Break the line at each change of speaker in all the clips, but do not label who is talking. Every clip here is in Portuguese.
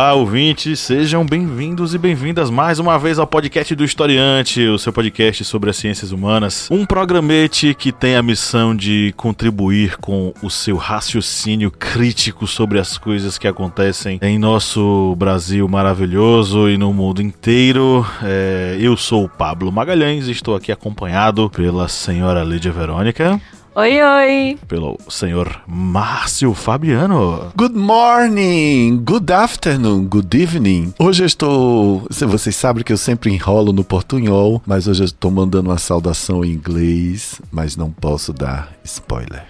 Olá, ouvintes, sejam bem-vindos e bem-vindas mais uma vez ao podcast do Historiante, o seu podcast sobre as ciências humanas. Um programete que tem a missão de contribuir com o seu raciocínio crítico sobre as coisas que acontecem em nosso Brasil maravilhoso e no mundo inteiro. É, eu sou o Pablo Magalhães e estou aqui acompanhado pela senhora Lídia Verônica.
Oi, oi!
Pelo senhor Márcio Fabiano.
Good morning, good afternoon, good evening. Hoje eu estou. Vocês sabem que eu sempre enrolo no portunhol, mas hoje eu estou mandando uma saudação em inglês, mas não posso dar spoiler.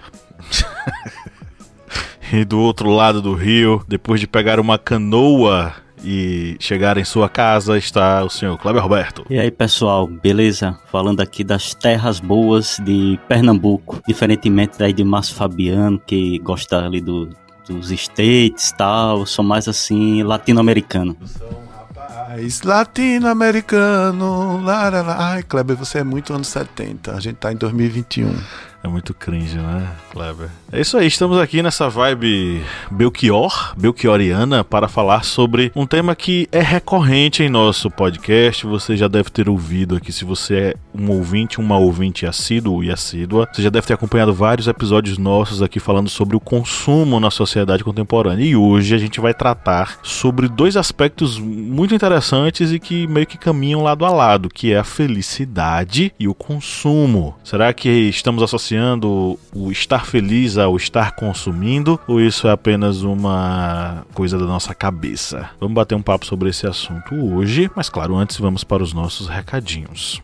e do outro lado do rio, depois de pegar uma canoa e chegar em sua casa está o senhor Kleber Roberto.
E aí, pessoal, beleza? Falando aqui das terras boas de Pernambuco, diferentemente daí de Márcio Fabiano, que gosta ali do, dos States e tal, sou mais assim, latino-americano.
Rapaz, latino-americano, ai, Kleber, você é muito anos 70, a gente tá em 2021.
É muito cringe, né, Kleber? É isso aí, estamos aqui nessa vibe Belchior, Belchioriana, para falar sobre um tema que é recorrente em nosso podcast. Você já deve ter ouvido aqui, se você é um ouvinte, uma ouvinte assíduo e assídua, você já deve ter acompanhado vários episódios nossos aqui falando sobre o consumo na sociedade contemporânea. E hoje a gente vai tratar sobre dois aspectos muito interessantes e que meio que caminham lado a lado, que é a felicidade e o consumo. Será que estamos associando associando o estar feliz ao estar consumindo ou isso é apenas uma coisa da nossa cabeça? Vamos bater um papo sobre esse assunto hoje, mas claro, antes vamos para os nossos recadinhos.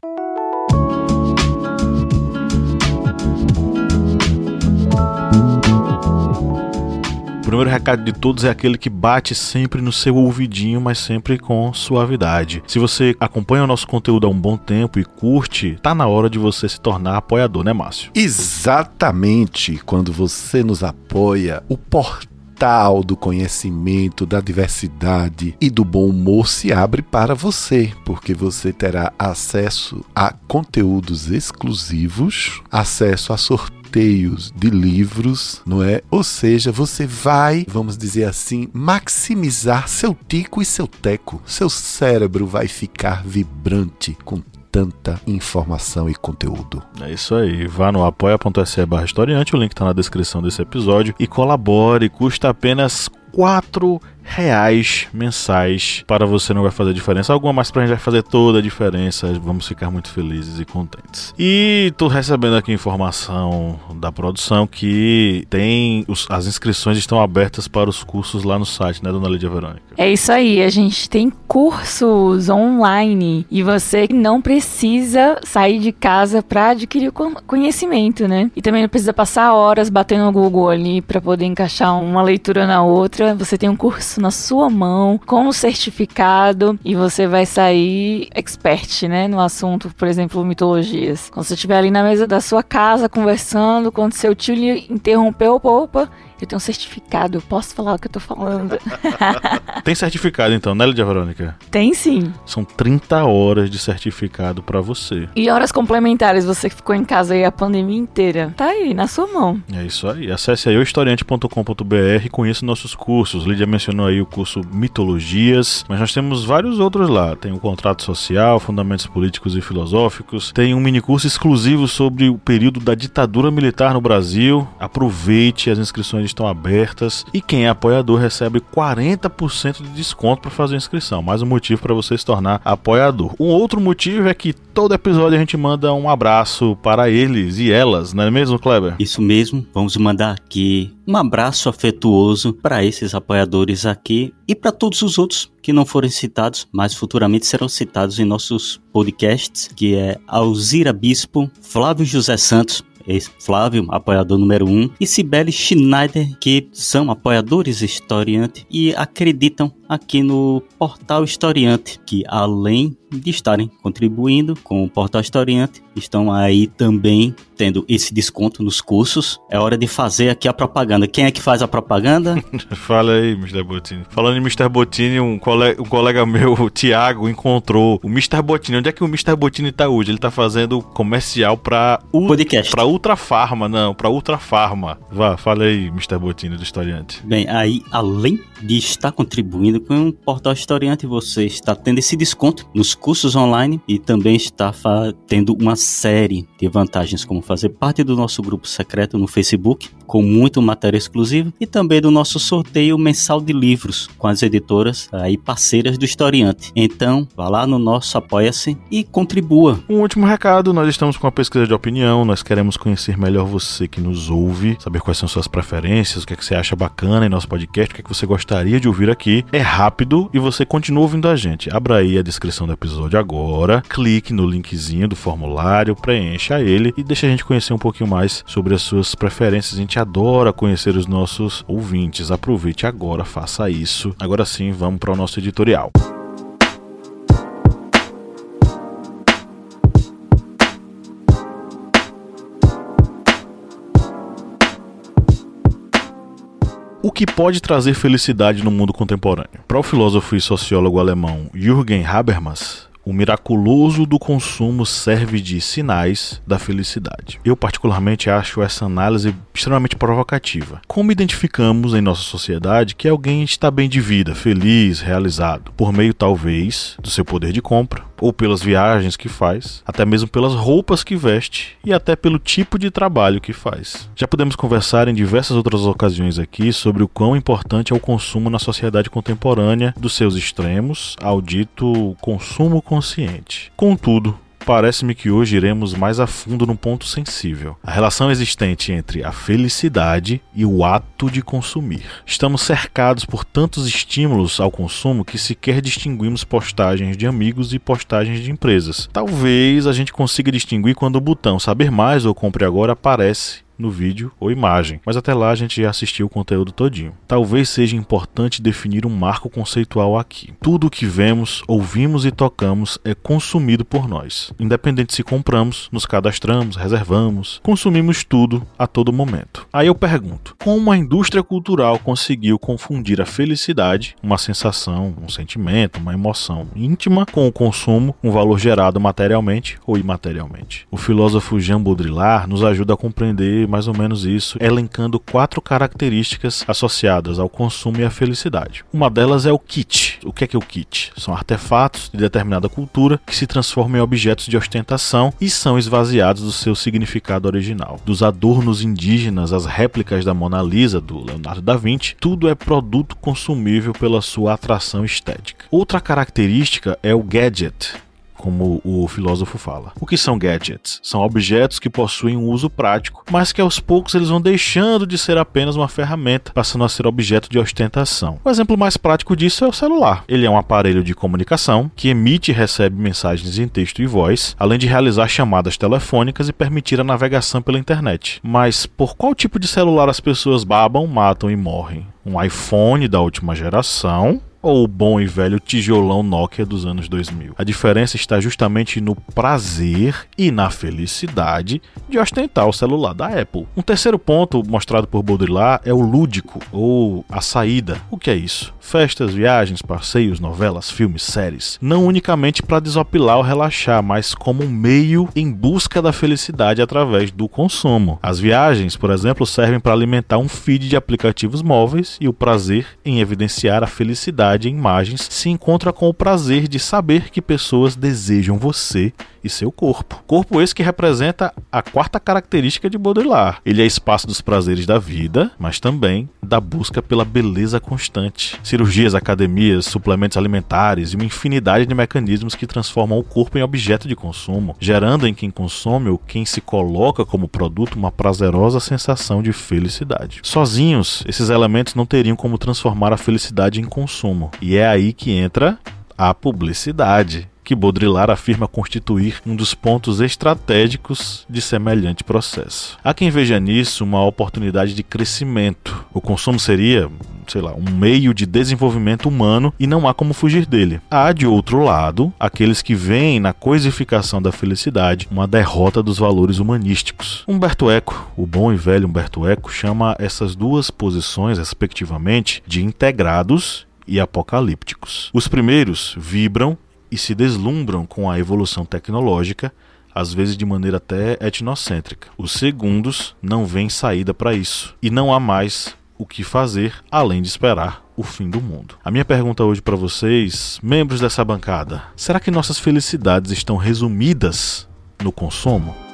Primeiro recado de todos é aquele que bate sempre no seu ouvidinho, mas sempre com suavidade. Se você acompanha o nosso conteúdo há um bom tempo e curte, tá na hora de você se tornar apoiador, né, Márcio?
Exatamente. Quando você nos apoia, o portal do conhecimento, da diversidade e do bom humor se abre para você, porque você terá acesso a conteúdos exclusivos, acesso a sorteios sorteios de livros, não é? Ou seja, você vai, vamos dizer assim, maximizar seu tico e seu teco. Seu cérebro vai ficar vibrante com tanta informação e conteúdo.
É isso aí. Vá no apoia.se barra historiante, o link está na descrição desse episódio e colabore. Custa apenas quatro reais mensais para você não vai fazer diferença alguma, mas para a gente vai fazer toda a diferença. Vamos ficar muito felizes e contentes. E tô recebendo aqui informação da produção que tem os, as inscrições estão abertas para os cursos lá no site, né, dona Lídia Verônica?
É isso aí, a gente tem cursos online e você não precisa sair de casa para adquirir conhecimento, né? E também não precisa passar horas batendo no Google ali para poder encaixar uma leitura na outra. Você tem um curso na sua mão, com o certificado, e você vai sair expert, né, no assunto, por exemplo, mitologias. Quando você estiver ali na mesa da sua casa conversando, quando seu tio lhe interrompeu, opa, eu tenho um certificado, eu posso falar o que eu tô falando.
Tem certificado então, né, Lídia Verônica?
Tem sim.
São 30 horas de certificado para você.
E horas complementares, você que ficou em casa aí a pandemia inteira. Tá aí, na sua mão.
É isso aí. Acesse aí o historiante.com.br e conheça nossos cursos. Lídia mencionou aí o curso Mitologias, mas nós temos vários outros lá. Tem o Contrato Social, Fundamentos Políticos e Filosóficos. Tem um mini curso exclusivo sobre o período da ditadura militar no Brasil. Aproveite as inscrições estão abertas e quem é apoiador recebe 40% de desconto para fazer a inscrição. Mais um motivo para você se tornar apoiador. Um outro motivo é que todo episódio a gente manda um abraço para eles e elas, não é mesmo, Kleber?
Isso mesmo. Vamos mandar aqui um abraço afetuoso para esses apoiadores aqui e para todos os outros que não forem citados, mas futuramente serão citados em nossos podcasts, que é Alzira Bispo, Flávio José Santos, Flávio, apoiador número 1, um, e Sibeli Schneider, que são apoiadores historiantes e acreditam aqui no Portal Historiante, que além de estarem contribuindo com o Portal Historiante, estão aí também tendo esse desconto nos cursos. É hora de fazer aqui a propaganda. Quem é que faz a propaganda?
Fala aí, Mr. Botini. Falando em Mr. Botini, um colega, um colega meu, o Thiago, encontrou o Mr. Botini. Onde é que o Mr. Botini tá hoje? Ele tá fazendo comercial pra...
U... Podcast.
Pra Ultra Farma, não, pra Ultra Farma. Vá, fala aí, Mr. Botini do Historiante.
Bem, aí, além de estar contribuindo com o Portal Historiante, você está tendo esse desconto nos cursos online e também está tendo uma série de vantagens, como fazer parte do nosso grupo secreto no Facebook, com muito material exclusivo, e também do nosso sorteio mensal de livros com as editoras aí parceiras do Historiante. Então, vá lá no nosso Apoia-se e contribua.
Um último recado: nós estamos com uma pesquisa de opinião, nós queremos conhecer melhor você que nos ouve, saber quais são suas preferências, o que, é que você acha bacana em nosso podcast, o que, é que você gostaria de ouvir aqui. É rápido e você continua ouvindo a gente. Abra aí a descrição do episódio agora, clique no linkzinho do formulário, preencha ele e deixa a gente conhecer um pouquinho mais sobre as suas preferências. A gente adora conhecer os nossos ouvintes. Aproveite agora, faça isso. Agora sim, vamos para o nosso editorial. O que pode trazer felicidade no mundo contemporâneo? Para o filósofo e sociólogo alemão Jürgen Habermas, o miraculoso do consumo serve de sinais da felicidade. Eu, particularmente, acho essa análise extremamente provocativa. Como identificamos em nossa sociedade que alguém está bem de vida, feliz, realizado? Por meio, talvez, do seu poder de compra, ou pelas viagens que faz, até mesmo pelas roupas que veste e até pelo tipo de trabalho que faz. Já podemos conversar em diversas outras ocasiões aqui sobre o quão importante é o consumo na sociedade contemporânea, dos seus extremos ao dito consumo consciente. Contudo, parece-me que hoje iremos mais a fundo num ponto sensível: a relação existente entre a felicidade e o ato de consumir. Estamos cercados por tantos estímulos ao consumo que sequer distinguimos postagens de amigos e postagens de empresas. Talvez a gente consiga distinguir quando o botão saber mais ou compre agora aparece no vídeo ou imagem, mas até lá a gente já assistiu o conteúdo todinho. Talvez seja importante definir um marco conceitual aqui. Tudo o que vemos, ouvimos e tocamos é consumido por nós. Independente se compramos, nos cadastramos, reservamos, consumimos tudo a todo momento. Aí eu pergunto: como a indústria cultural conseguiu confundir a felicidade, uma sensação, um sentimento, uma emoção íntima, com o consumo, um valor gerado materialmente ou imaterialmente? O filósofo Jean Baudrillard nos ajuda a compreender mais ou menos isso, elencando quatro características associadas ao consumo e à felicidade. Uma delas é o kit. O que é que é o kit? São artefatos de determinada cultura que se transformam em objetos de ostentação e são esvaziados do seu significado original. Dos adornos indígenas às réplicas da Mona Lisa do Leonardo da Vinci, tudo é produto consumível pela sua atração estética. Outra característica é o gadget, como o filósofo fala. O que são gadgets? São objetos que possuem um uso prático, mas que aos poucos eles vão deixando de ser apenas uma ferramenta, passando a ser objeto de ostentação. O exemplo mais prático disso é o celular. Ele é um aparelho de comunicação que emite e recebe mensagens em texto e voz, além de realizar chamadas telefônicas e permitir a navegação pela internet. Mas por qual tipo de celular as pessoas babam, matam e morrem? Um iPhone da última geração ou o bom e velho tijolão Nokia dos anos 2000. A diferença está justamente no prazer e na felicidade de ostentar o celular da Apple. Um terceiro ponto mostrado por Baudrillard é o lúdico ou a saída. O que é isso? Festas, viagens, passeios, novelas, filmes, séries. Não unicamente para desopilar ou relaxar, mas como um meio em busca da felicidade através do consumo. As viagens, por exemplo, servem para alimentar um feed de aplicativos móveis e o prazer em evidenciar a felicidade em imagens se encontra com o prazer de saber que pessoas desejam você e seu corpo. Corpo esse que representa a quarta característica de Baudrillard. Ele é espaço dos prazeres da vida, mas também da busca pela beleza constante. Cirurgias, academias, suplementos alimentares e uma infinidade de mecanismos que transformam o corpo em objeto de consumo, gerando em quem consome ou quem se coloca como produto uma prazerosa sensação de felicidade. Sozinhos, esses elementos não teriam como transformar a felicidade em consumo. E é aí que entra a publicidade que Baudrillard afirma constituir um dos pontos estratégicos de semelhante processo. Há quem veja nisso uma oportunidade de crescimento. O consumo seria, sei lá, um meio de desenvolvimento humano e não há como fugir dele. Há, de outro lado, aqueles que veem na coisificação da felicidade uma derrota dos valores humanísticos. Humberto Eco, o bom e velho Humberto Eco, chama essas duas posições, respectivamente, de integrados e apocalípticos. Os primeiros vibram e se deslumbram com a evolução tecnológica, às vezes de maneira até etnocêntrica. Os segundos não veem saída para isso e não há mais o que fazer além de esperar o fim do mundo. A minha pergunta hoje para vocês, membros dessa bancada, será que nossas felicidades estão resumidas no consumo?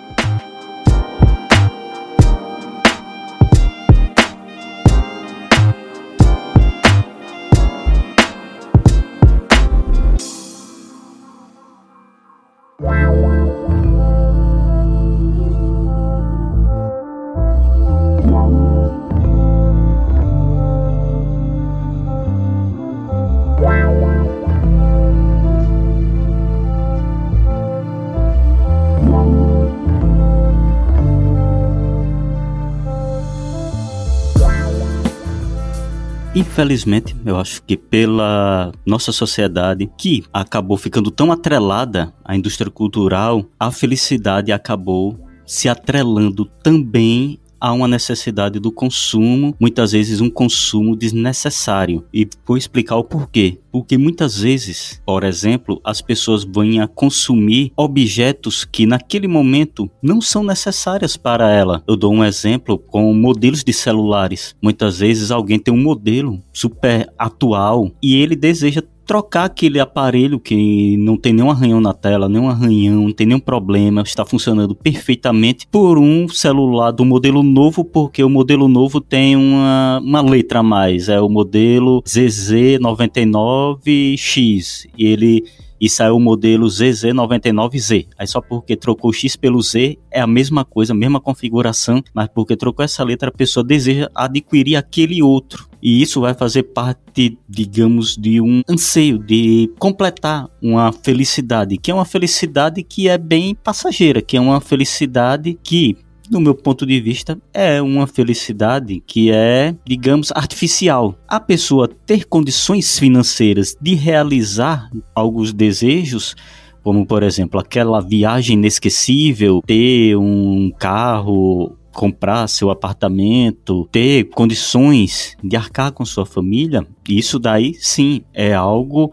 Infelizmente, eu acho que pela nossa sociedade, que acabou ficando tão atrelada à indústria cultural, a felicidade acabou se atrelando também há uma necessidade do consumo, muitas vezes um consumo desnecessário. E vou explicar o porquê. Porque muitas vezes, por exemplo, as pessoas vêm a consumir objetos que naquele momento não são necessárias para ela. Eu dou um exemplo com modelos de celulares. Muitas vezes alguém tem um modelo super atual e ele deseja trocar aquele aparelho que não tem nenhum arranhão na tela, nenhum arranhão, não tem nenhum problema, está funcionando perfeitamente por um celular do modelo novo, porque o modelo novo tem uma, uma letra a mais, é o modelo ZZ99X e ele e saiu o modelo ZZ99Z. Aí só porque trocou X pelo Z é a mesma coisa, a mesma configuração, mas porque trocou essa letra a pessoa deseja adquirir aquele outro. E isso vai fazer parte, digamos, de um anseio de completar uma felicidade, que é uma felicidade que é bem passageira, que é uma felicidade que no meu ponto de vista, é uma felicidade que é, digamos, artificial. A pessoa ter condições financeiras de realizar alguns desejos como por exemplo aquela viagem inesquecível, ter um carro comprar seu apartamento, ter condições de arcar com sua família, isso daí sim é algo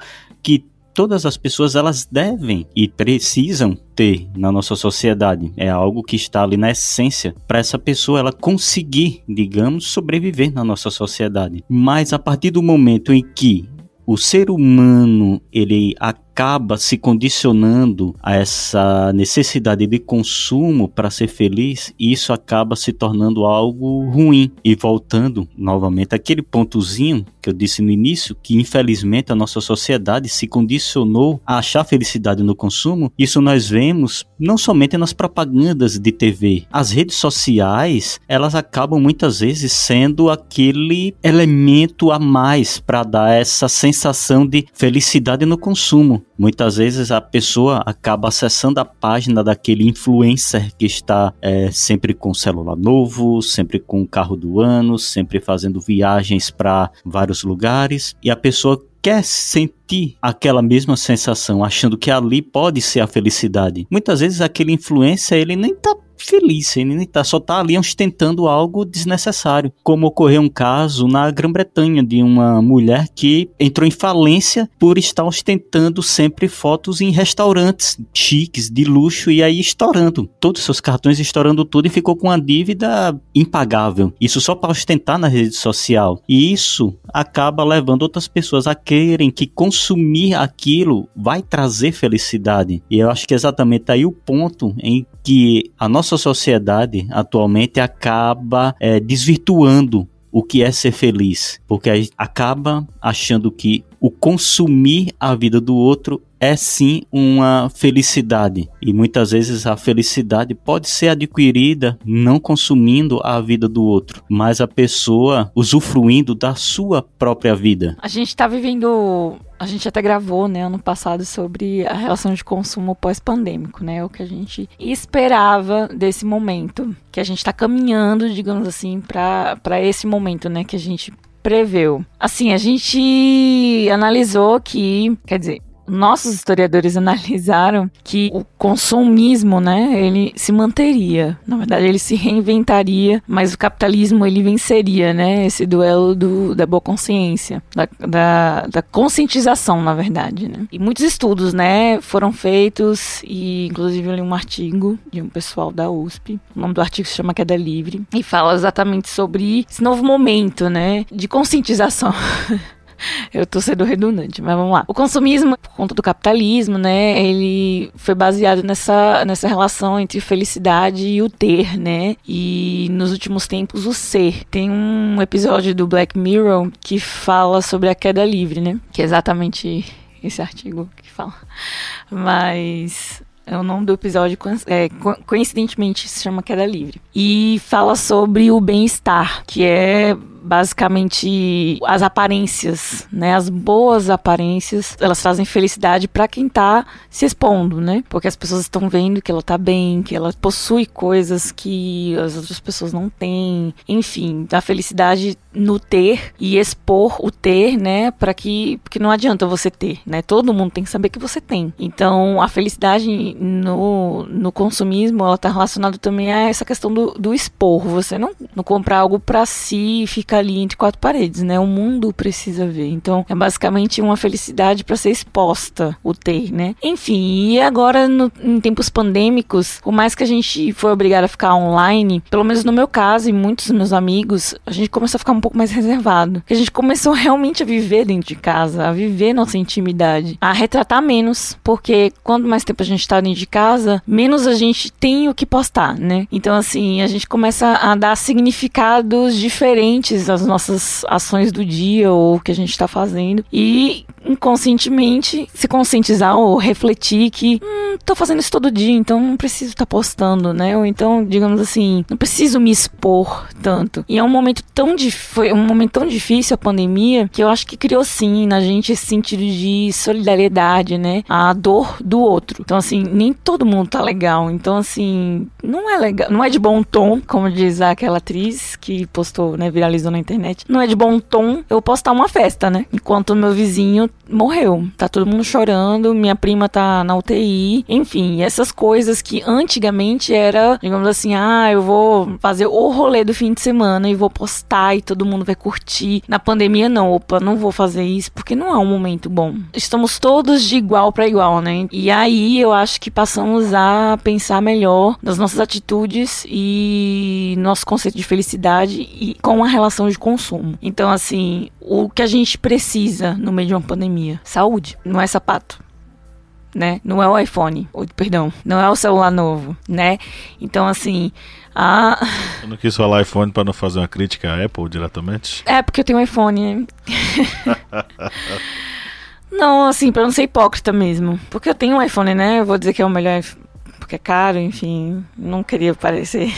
todas as pessoas elas devem e precisam ter na nossa sociedade. É algo que está ali na essência para essa pessoa ela conseguir, digamos, sobreviver na nossa sociedade. Mas a partir do momento em que o ser humano ele acaba se condicionando a essa necessidade de consumo para ser feliz, e isso acaba se tornando algo ruim. E voltando novamente aquele pontozinho que eu disse no início, que infelizmente a nossa sociedade se condicionou a achar felicidade no consumo, isso nós vemos não somente nas propagandas de TV. As redes sociais, elas acabam muitas vezes sendo aquele elemento a mais para dar essa sensação de felicidade no consumo. Muitas vezes a pessoa acaba acessando a página daquele influencer que está é, sempre com celular novo, sempre com carro do ano, sempre fazendo viagens para vários lugares e a pessoa quer sentir aquela mesma sensação, achando que ali pode ser a felicidade. Muitas vezes aquele influencer ele nem tá feliz, ele tá, só tá ali ostentando algo desnecessário. Como ocorreu um caso na Grã-Bretanha de uma mulher que entrou em falência por estar ostentando sempre fotos em restaurantes chiques, de luxo, e aí estourando. Todos os seus cartões estourando tudo e ficou com uma dívida impagável. Isso só para ostentar na rede social. E isso acaba levando outras pessoas a querem que consumir aquilo vai trazer felicidade. E eu acho que é exatamente aí o ponto em que a nossa sociedade atualmente acaba é, desvirtuando o que é ser feliz, porque acaba achando que o consumir a vida do outro é sim uma felicidade. E muitas vezes a felicidade pode ser adquirida não consumindo a vida do outro, mas a pessoa usufruindo da sua própria vida.
A gente está vivendo a gente até gravou, né, ano passado sobre a relação de consumo pós-pandêmico, né, o que a gente esperava desse momento, que a gente está caminhando, digamos assim, para esse momento, né, que a gente preveu? Assim, a gente analisou que, quer dizer, nossos historiadores analisaram que o consumismo, né, ele se manteria. Na verdade, ele se reinventaria, mas o capitalismo ele venceria, né, esse duelo do, da boa consciência, da, da, da conscientização, na verdade, né. E muitos estudos, né, foram feitos e inclusive eu li um artigo de um pessoal da USP. O nome do artigo se chama Queda Livre e fala exatamente sobre esse novo momento, né, de conscientização. Eu tô sendo redundante, mas vamos lá. O consumismo, por conta do capitalismo, né, ele foi baseado nessa, nessa relação entre felicidade e o ter, né? E nos últimos tempos, o ser. Tem um episódio do Black Mirror que fala sobre a queda livre, né? Que é exatamente esse artigo que fala. Mas é o nome do episódio, é, coincidentemente, se chama Queda Livre. E fala sobre o bem-estar, que é basicamente as aparências, né? As boas aparências, elas trazem felicidade para quem tá se expondo, né? Porque as pessoas estão vendo que ela tá bem, que ela possui coisas que as outras pessoas não têm. Enfim, a felicidade no ter e expor o ter, né? Para que porque não adianta você ter, né? Todo mundo tem que saber que você tem. Então, a felicidade no, no consumismo, ela tá relacionada também a essa questão do, do expor. Você não, não comprar algo para si e ficar ali entre quatro paredes, né? O mundo precisa ver. Então, é basicamente uma felicidade para ser exposta, o ter, né? Enfim, e agora no, em tempos pandêmicos, por mais que a gente foi obrigado a ficar online, pelo menos no meu caso e muitos dos meus amigos, a gente começou a ficar um pouco mais reservado. A gente começou realmente a viver dentro de casa, a viver nossa intimidade, a retratar menos, porque quanto mais tempo a gente tá dentro de casa, menos a gente tem o que postar, né? Então, assim, a gente começa a dar significados diferentes às nossas ações do dia ou o que a gente está fazendo e inconscientemente se conscientizar ou refletir que hum, fazendo isso todo dia, então não preciso estar tá postando, né? Ou então, digamos assim, não preciso me expor tanto. E é um momento tão foi um momento tão difícil a pandemia que eu acho que criou sim na gente esse sentido de solidariedade, né? A dor do outro. Então assim, nem todo mundo tá legal. Então assim, não é legal, não é de bom tom, como diz aquela atriz que postou, né, viralizou na internet. Não é de bom tom eu postar uma festa, né? Enquanto meu vizinho morreu. Tá todo mundo chorando, minha prima tá na UTI. Enfim, essas coisas que antigamente era, digamos assim, ah, eu vou fazer o rolê do fim de semana e vou postar e todo mundo vai curtir. Na pandemia, não, opa, não vou fazer isso porque não é um momento bom. Estamos todos de igual para igual, né? E aí eu acho que passamos a pensar melhor nas nossas atitudes e nosso conceito de felicidade e com a relação de consumo. Então, assim, o que a gente precisa no meio de uma pandemia? Saúde, não é sapato. Né? Não é o iPhone, ou, perdão, não é o celular novo, né? Então, assim, a...
Eu não quis falar iPhone para não fazer uma crítica à Apple diretamente?
É, porque eu tenho um iPhone. não, assim, para não ser hipócrita mesmo. Porque eu tenho um iPhone, né? Eu vou dizer que é o melhor, porque é caro, enfim, não queria parecer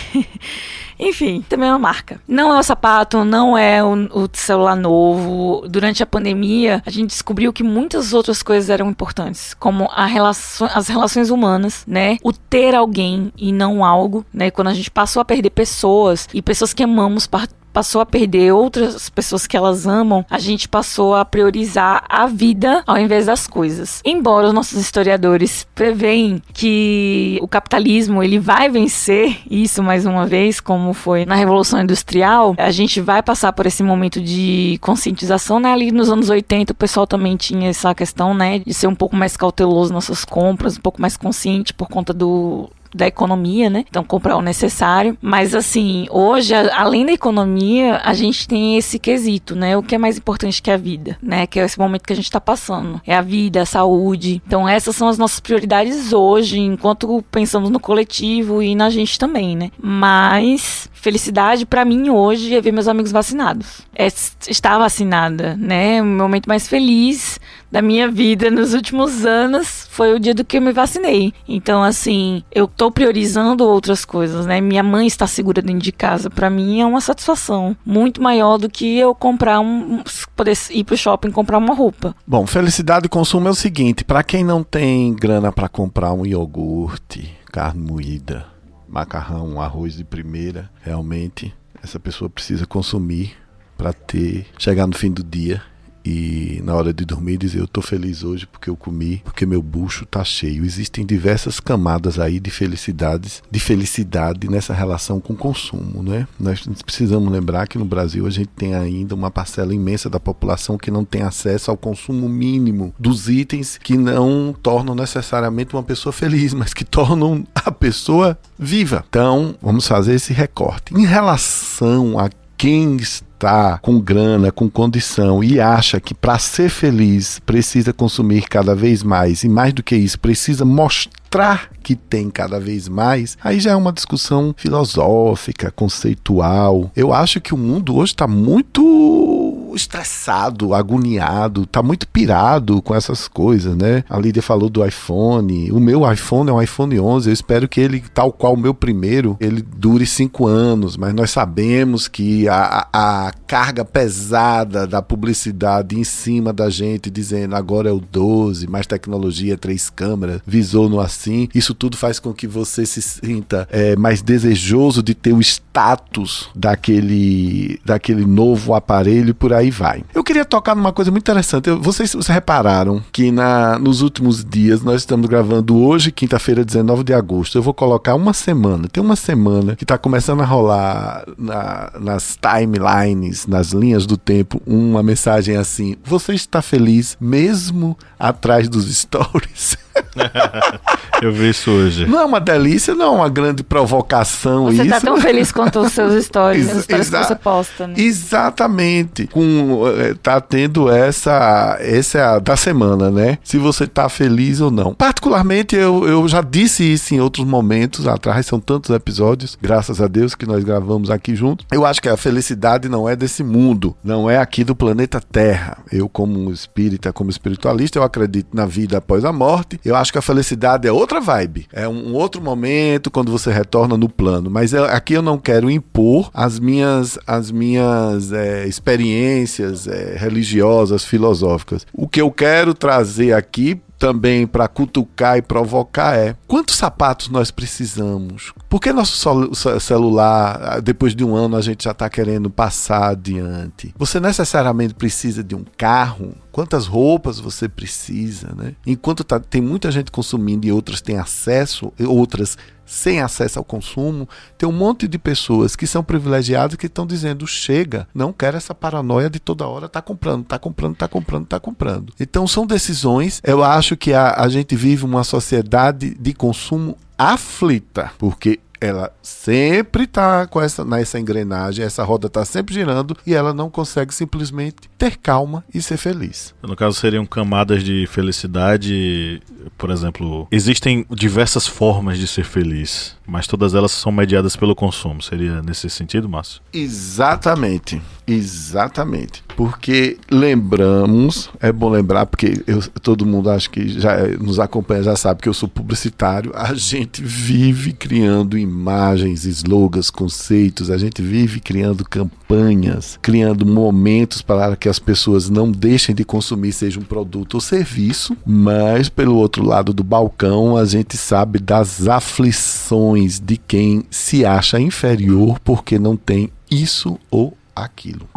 enfim, também é uma marca. Não é o sapato, não é o, o, celular novo. Durante a pandemia, a gente descobriu que muitas outras coisas eram importantes, como relação, as relações humanas, né? O ter alguém e não algo, né? Quando a gente passou a perder pessoas e pessoas que amamos passou a perder outras pessoas que elas amam, a gente passou a priorizar a vida ao invés das coisas. Embora os nossos historiadores preveem que o capitalismo ele vai vencer isso mais uma vez, como foi na Revolução Industrial, a gente vai passar por esse momento de conscientização, né? Ali nos anos 80 o pessoal também tinha essa questão, né, de ser um pouco mais cauteloso nas suas compras, um pouco mais consciente por conta do da economia, né? Então comprar o necessário. Mas assim, hoje, além da economia, a gente tem esse quesito, né? O que é mais importante que a vida, né? Que é esse momento que a gente está passando. É a vida, a saúde. Então essas são as nossas prioridades hoje, enquanto pensamos no coletivo e na gente também, né? Mas felicidade para mim hoje é ver meus amigos vacinados. É estar vacinada, né? O momento mais feliz da minha vida nos últimos anos foi o dia do que eu me vacinei. Então, assim, eu tô priorizando outras coisas, né? Minha mãe está segura dentro de casa. Para mim é uma satisfação muito maior do que eu comprar um. poder ir pro shopping comprar uma roupa.
Bom, felicidade e consumo é o seguinte: para quem não tem grana para comprar um iogurte, carne moída, macarrão, arroz de primeira, realmente essa pessoa precisa consumir para ter chegar no fim do dia e na hora de dormir dizer eu tô feliz hoje porque eu comi, porque meu bucho tá cheio. Existem diversas camadas aí de felicidades, de felicidade nessa relação com o consumo, né? Nós precisamos lembrar que no Brasil a gente tem ainda uma parcela imensa da população que não tem acesso ao consumo mínimo dos itens que não tornam necessariamente uma pessoa feliz, mas que tornam a pessoa viva. Então, vamos fazer esse recorte. Em relação a quem está com grana, com condição e acha que para ser feliz precisa consumir cada vez mais e mais do que isso, precisa mostrar que tem cada vez mais, aí já é uma discussão filosófica, conceitual. Eu acho que o mundo hoje está muito estressado, agoniado, tá muito pirado com essas coisas, né? A Lídia falou do iPhone. O meu iPhone é um iPhone 11. Eu espero que ele, tal qual o meu primeiro, ele dure cinco anos. Mas nós sabemos que a, a carga pesada da publicidade em cima da gente, dizendo agora é o 12, mais tecnologia, três câmeras, visor no assim, isso tudo faz com que você se sinta é, mais desejoso de ter o status daquele, daquele novo aparelho por aí aí vai. Eu queria tocar numa coisa muito interessante. Vocês, vocês repararam que na, nos últimos dias, nós estamos gravando hoje, quinta-feira, 19 de agosto. Eu vou colocar uma semana. Tem uma semana que está começando a rolar na, nas timelines, nas linhas do tempo, uma mensagem assim: Você está feliz mesmo atrás dos stories?
Eu vi isso hoje.
Não é uma delícia, não é uma grande provocação
você tá
isso.
Você tá tão feliz quanto os seus stories, as stories que você posta, né?
Exatamente. Com, eh, tá tendo essa, essa é a da semana, né? Se você tá feliz ou não. Particularmente, eu, eu já disse isso em outros momentos atrás, são tantos episódios, graças a Deus que nós gravamos aqui juntos. Eu acho que a felicidade não é desse mundo, não é aqui do planeta Terra. Eu, como espírita, como espiritualista, eu acredito na vida após a morte. Eu acho que a felicidade é outra vibe. É um outro momento quando você retorna no plano. Mas eu, aqui eu não quero impor as minhas, as minhas é, experiências é, religiosas, filosóficas. O que eu quero trazer aqui também para cutucar e provocar é: quantos sapatos nós precisamos? Por que nosso celular, depois de um ano, a gente já está querendo passar adiante? Você necessariamente precisa de um carro? Quantas roupas você precisa, né? Enquanto tá, tem muita gente consumindo e outras têm acesso, outras sem acesso ao consumo, tem um monte de pessoas que são privilegiadas que estão dizendo: chega, não quero essa paranoia de toda hora tá comprando, tá comprando, tá comprando, tá comprando. Então são decisões. Eu acho que a, a gente vive uma sociedade de consumo aflita, porque ela sempre está com essa nessa engrenagem, essa roda está sempre girando e ela não consegue simplesmente ter calma e ser feliz.
No caso seriam camadas de felicidade, por exemplo, existem diversas formas de ser feliz, mas todas elas são mediadas pelo consumo. Seria nesse sentido, Márcio?
Exatamente. Exatamente. Porque lembramos, é bom lembrar, porque eu, todo mundo acho que já nos acompanha, já sabe que eu sou publicitário. A gente vive criando imagens, slogans, conceitos, a gente vive criando campanhas, criando momentos para que as pessoas não deixem de consumir, seja um produto ou serviço. Mas, pelo outro lado do balcão, a gente sabe das aflições de quem se acha inferior porque não tem isso ou aquilo.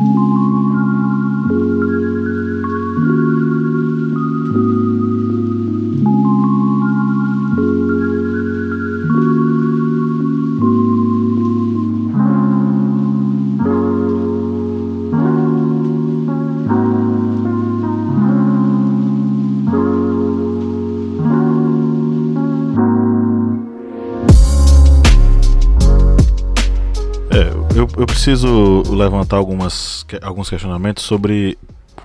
Preciso levantar algumas, alguns questionamentos sobre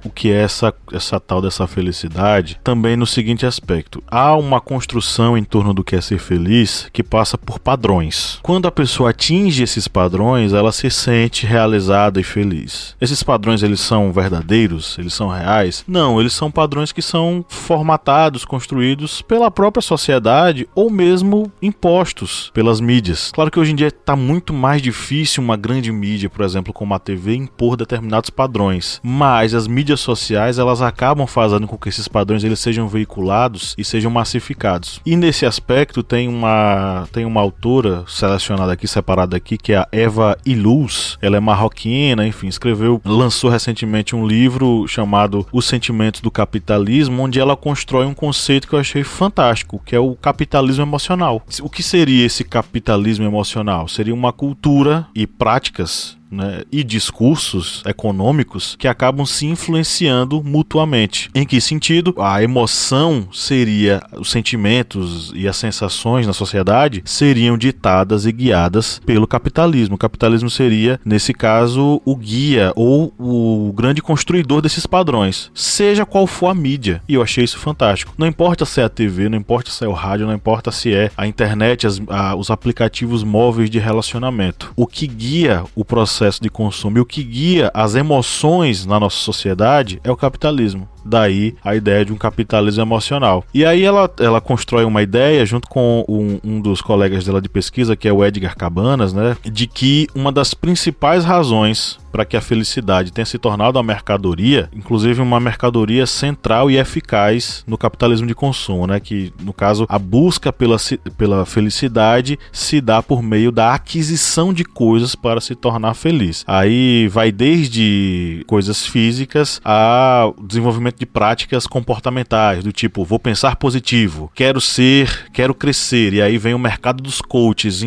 o que é essa, essa tal dessa felicidade, também no seguinte aspecto: há uma construção em torno do que é ser feliz que passa por padrões. Quando a pessoa atinge esses padrões, ela se sente realizada e feliz. Esses padrões eles são verdadeiros? Eles são reais? Não, eles são padrões que são formatados, construídos pela própria sociedade ou mesmo impostos pelas mídias. Claro que hoje em dia está muito mais difícil uma grande mídia, por exemplo, como a TV, impor determinados padrões, mas as mídias mídias sociais elas acabam fazendo com que esses padrões eles sejam veiculados e sejam massificados. E nesse aspecto tem uma tem uma autora selecionada aqui, separada aqui, que é a Eva Iluz. Ela é marroquina, enfim, escreveu, lançou recentemente um livro chamado Os Sentimentos do Capitalismo, onde ela constrói um conceito que eu achei fantástico, que é o capitalismo emocional. O que seria esse capitalismo emocional? Seria uma cultura e práticas né, e discursos econômicos que acabam se influenciando mutuamente. Em que sentido? A emoção seria, os sentimentos e as sensações na sociedade seriam ditadas e guiadas pelo capitalismo. O capitalismo seria, nesse caso, o guia ou o grande construidor desses padrões, seja qual for a mídia. E eu achei isso fantástico. Não importa se é a TV, não importa se é o rádio, não importa se é a internet, as, a, os aplicativos móveis de relacionamento. O que guia o processo processo de consumo e o que guia as emoções na nossa sociedade é o capitalismo. Daí a ideia de um capitalismo emocional. E aí ela, ela constrói uma ideia junto com um, um dos colegas dela de pesquisa, que é o Edgar Cabanas, né, de que uma das principais razões para que a felicidade tenha se tornado uma mercadoria, inclusive uma mercadoria central e eficaz no capitalismo de consumo, né? Que no caso a busca pela, pela felicidade se dá por meio da aquisição de coisas para se tornar feliz. Aí vai desde coisas físicas a desenvolvimento de práticas comportamentais, do tipo vou pensar positivo, quero ser, quero crescer, e aí vem o mercado dos coaches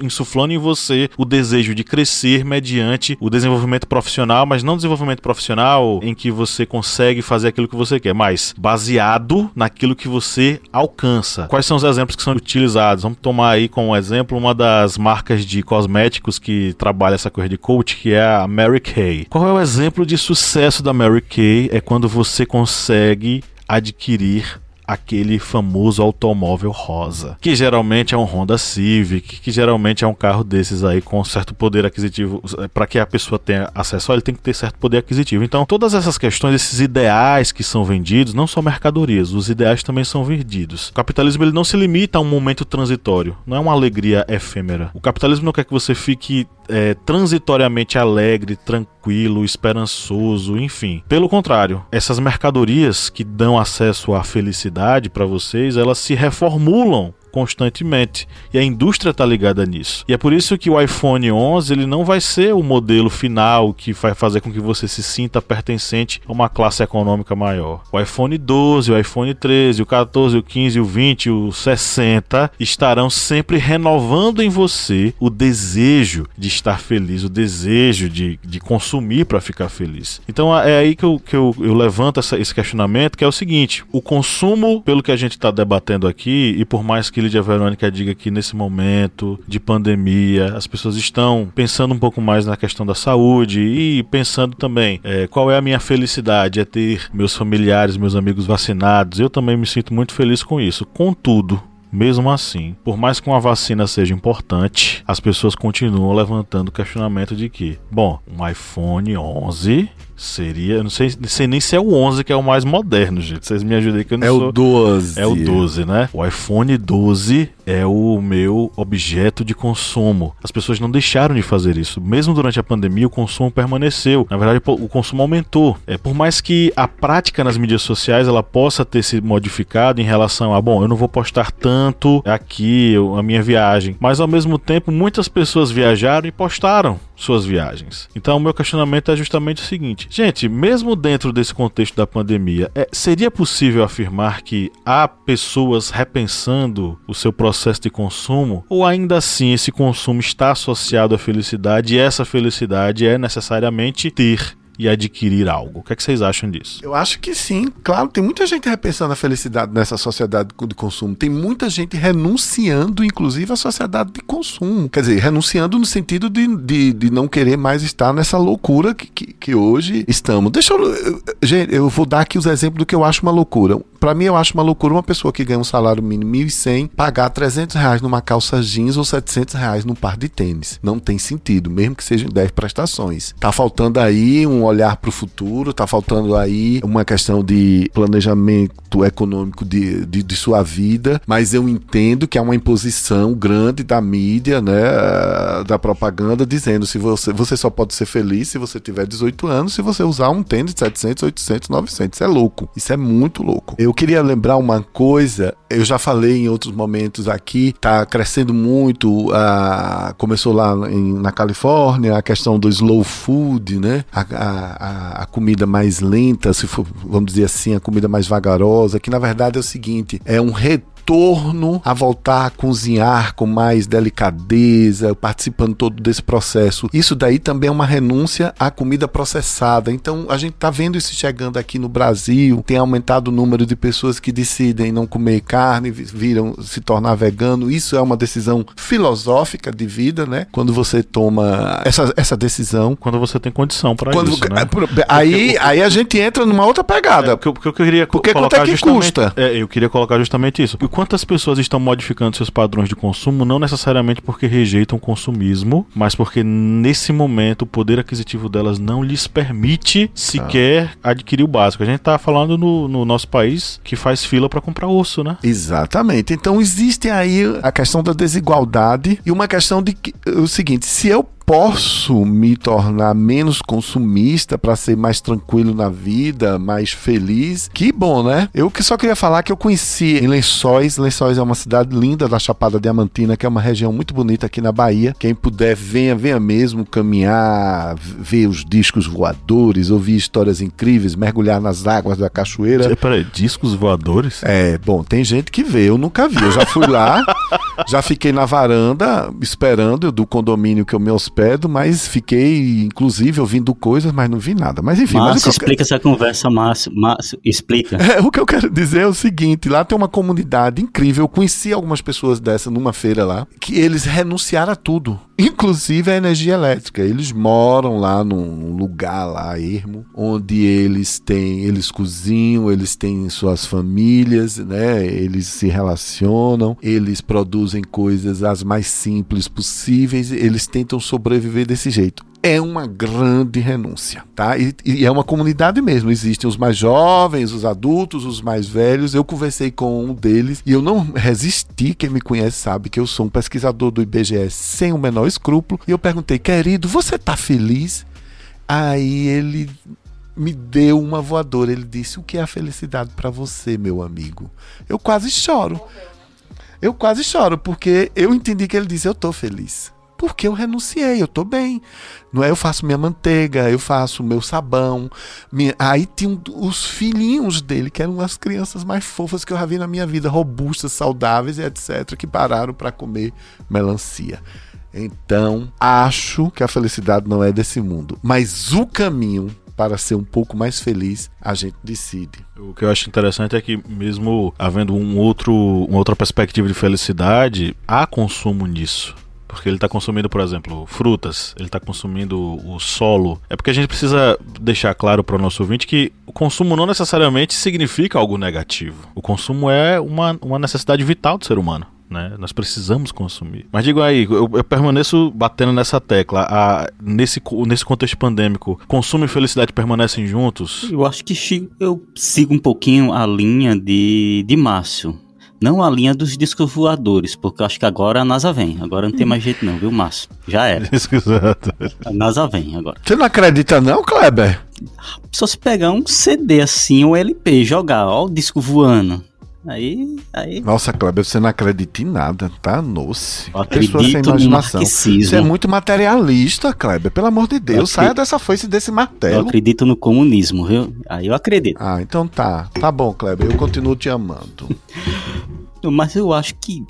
insuflando em você o desejo de crescer mediante o desenvolvimento desenvolvimento profissional, mas não desenvolvimento profissional em que você consegue fazer aquilo que você quer, mas baseado naquilo que você alcança. Quais são os exemplos que são utilizados? Vamos tomar aí como exemplo uma das marcas de cosméticos que trabalha essa coisa de coach, que é a Mary Kay. Qual é o exemplo de sucesso da Mary Kay? É quando você consegue adquirir aquele famoso automóvel rosa, que geralmente é um Honda Civic, que geralmente é um carro desses aí com certo poder aquisitivo. Para que a pessoa tenha acesso ele, tem que ter certo poder aquisitivo. Então, todas essas questões, esses ideais que são vendidos, não são mercadorias, os ideais também são vendidos. O capitalismo ele não se limita a um momento transitório, não é uma alegria efêmera. O capitalismo não quer que você fique é, transitoriamente alegre, tranquilo, esperançoso, enfim. Pelo contrário, essas mercadorias que dão acesso à felicidade para vocês, elas se reformulam constantemente. E a indústria está ligada nisso. E é por isso que o iPhone 11 ele não vai ser o modelo final que vai fazer com que você se sinta pertencente a uma classe econômica maior. O iPhone 12, o iPhone 13, o 14, o 15, o 20, o 60 estarão sempre renovando em você o desejo de estar feliz, o desejo de, de consumir para ficar feliz. Então é aí que eu, que eu, eu levanto essa, esse questionamento, que é o seguinte: o consumo, pelo que a gente está debatendo aqui, e por mais que que Lídia Verônica diga que nesse momento de pandemia as pessoas estão pensando um pouco mais na questão da saúde e pensando também é, qual é a minha felicidade, é ter meus familiares, meus amigos vacinados. Eu também me sinto muito feliz com isso. Contudo, mesmo assim, por mais que uma vacina seja importante, as pessoas continuam levantando o questionamento de que, bom, um iPhone 11 Seria, não sei, não sei nem se é o 11 que é o mais moderno, gente. Vocês me ajudem que eu não
é
sou.
É o 12.
É o 12, né? O iPhone 12 é o meu objeto de consumo. As pessoas não deixaram de fazer isso. Mesmo durante a pandemia, o consumo permaneceu. Na verdade, o consumo aumentou. É por mais que a prática nas mídias sociais ela possa ter se modificado em relação a, bom, eu não vou postar tanto aqui a minha viagem, mas ao mesmo tempo muitas pessoas viajaram e postaram suas viagens. Então, o meu questionamento é justamente o seguinte: gente, mesmo dentro desse contexto da pandemia, é, seria possível afirmar que há pessoas repensando o seu processo de consumo? Ou ainda assim esse consumo está associado à felicidade e essa felicidade é necessariamente ter e adquirir algo. O que, é que vocês acham disso?
Eu acho que sim. Claro, tem muita gente repensando a felicidade nessa sociedade de consumo. Tem muita gente renunciando, inclusive, à sociedade de consumo. Quer dizer, renunciando no sentido de, de, de não querer mais estar nessa loucura que, que, que hoje estamos. Deixa eu. Gente, eu vou dar aqui os exemplos do que eu acho uma loucura. Para mim, eu acho uma loucura uma pessoa que ganha um salário mínimo 1.100 pagar 300 reais numa calça jeans ou 700 reais num par de tênis. Não tem sentido, mesmo que sejam 10 prestações. Tá faltando aí um olhar para o futuro, tá faltando aí uma questão de planejamento econômico de, de, de, sua vida, mas eu entendo que há uma imposição grande da mídia, né, da propaganda, dizendo se você, você só pode ser feliz se você tiver 18 18 anos se você usar um tênis de 700, 800, 900. Isso é louco. Isso é muito louco. Eu queria lembrar uma coisa, eu já falei em outros momentos aqui, tá crescendo muito, uh, começou lá em, na Califórnia, a questão do slow food, né? A, a, a, comida mais lenta, se for, vamos dizer assim, a comida mais vagarosa, que na verdade é o seguinte, é um retorno retorno a voltar a cozinhar com mais delicadeza, participando todo desse processo. Isso daí também é uma renúncia à comida processada. Então a gente está vendo isso chegando aqui no Brasil, tem aumentado o número de pessoas que decidem não comer carne, viram se tornar vegano. Isso é uma decisão filosófica de vida, né? Quando você toma essa, essa decisão.
Quando você tem condição para isso. Né?
É, aí, aí a gente entra numa outra pegada. É,
porque, porque eu queria porque quanto é que custa? É, eu queria colocar justamente isso quantas pessoas estão modificando seus padrões de consumo, não necessariamente porque rejeitam o consumismo, mas porque nesse momento o poder aquisitivo delas não lhes permite sequer ah. adquirir o básico. A gente tá falando no, no nosso país que faz fila para comprar osso, né?
Exatamente. Então existe aí a questão da desigualdade e uma questão de que, o seguinte, se eu posso me tornar menos consumista para ser mais tranquilo na vida, mais feliz, que bom, né? Eu que só queria falar que eu conheci em Lençóis. Lençóis é uma cidade linda da Chapada Diamantina, que é uma região muito bonita aqui na Bahia. Quem puder, venha, venha mesmo caminhar, ver os discos voadores, ouvir histórias incríveis, mergulhar nas águas da cachoeira.
Peraí, discos voadores?
É, bom, tem gente que vê, eu nunca vi. Eu já fui lá, já fiquei na varanda esperando do condomínio que eu me hospedo hospedo, mas fiquei, inclusive, ouvindo coisas, mas não vi nada. Mas enfim.
Márcio,
mas
explica essa conversa, Márcio. Márcio, explica.
É, o que eu quero dizer é o seguinte: lá tem uma comunidade incrível. Eu conheci algumas pessoas dessa numa feira lá, que eles renunciaram a tudo inclusive a energia elétrica. Eles moram lá num lugar lá ermo, onde eles têm, eles cozinham, eles têm suas famílias, né? Eles se relacionam, eles produzem coisas as mais simples possíveis, eles tentam sobreviver desse jeito é uma grande renúncia, tá? E, e, é uma comunidade mesmo. Existem os mais jovens, os adultos, os mais velhos. Eu conversei com um deles e eu não resisti. Quem me conhece sabe que eu sou um pesquisador do IBGE sem o menor escrúpulo. E eu perguntei, querido, você tá feliz? Aí ele me deu uma voadora. Ele disse: O que é a felicidade para você, meu amigo? Eu quase choro. Eu quase choro, porque eu entendi que ele disse: Eu tô feliz porque eu renunciei, eu tô bem. Não é? Eu faço minha manteiga, eu faço meu sabão. Minha... Aí tinha os filhinhos dele, que eram as crianças mais fofas que eu já vi na minha vida, robustas, saudáveis e etc, que pararam para comer melancia. Então, acho que a felicidade não é desse mundo, mas o caminho para ser um pouco mais feliz, a gente decide.
O que eu acho interessante é que, mesmo havendo um outro, uma outra perspectiva de felicidade, há consumo nisso. Porque ele está consumindo, por exemplo, frutas, ele está consumindo o solo. É porque a gente precisa deixar claro para o nosso ouvinte que o consumo não necessariamente significa algo negativo. O consumo é uma, uma necessidade vital do ser humano. Né? Nós precisamos consumir. Mas digo aí, eu, eu permaneço batendo nessa tecla. A, nesse, nesse contexto pandêmico, consumo e felicidade permanecem juntos?
Eu acho que eu sigo um pouquinho a linha de, de Márcio. Não a linha dos discos voadores, porque eu acho que agora a NASA vem. Agora não tem mais jeito não, viu, Márcio? Já era. Discos voadores. A NASA vem agora.
Você não acredita não, Kleber?
Só se pegar um CD assim, um LP, jogar, ó o disco voando. Aí, aí.
Nossa, Kleber, você não acredita em nada, tá? Noce.
Acredito sem imaginação.
Você é muito materialista, Kleber. Pelo amor de Deus, saia dessa foice desse martelo.
Eu acredito no comunismo, viu? Aí eu acredito.
Ah, então tá. Tá bom, Kleber. Eu continuo te amando.
Mas eu acho que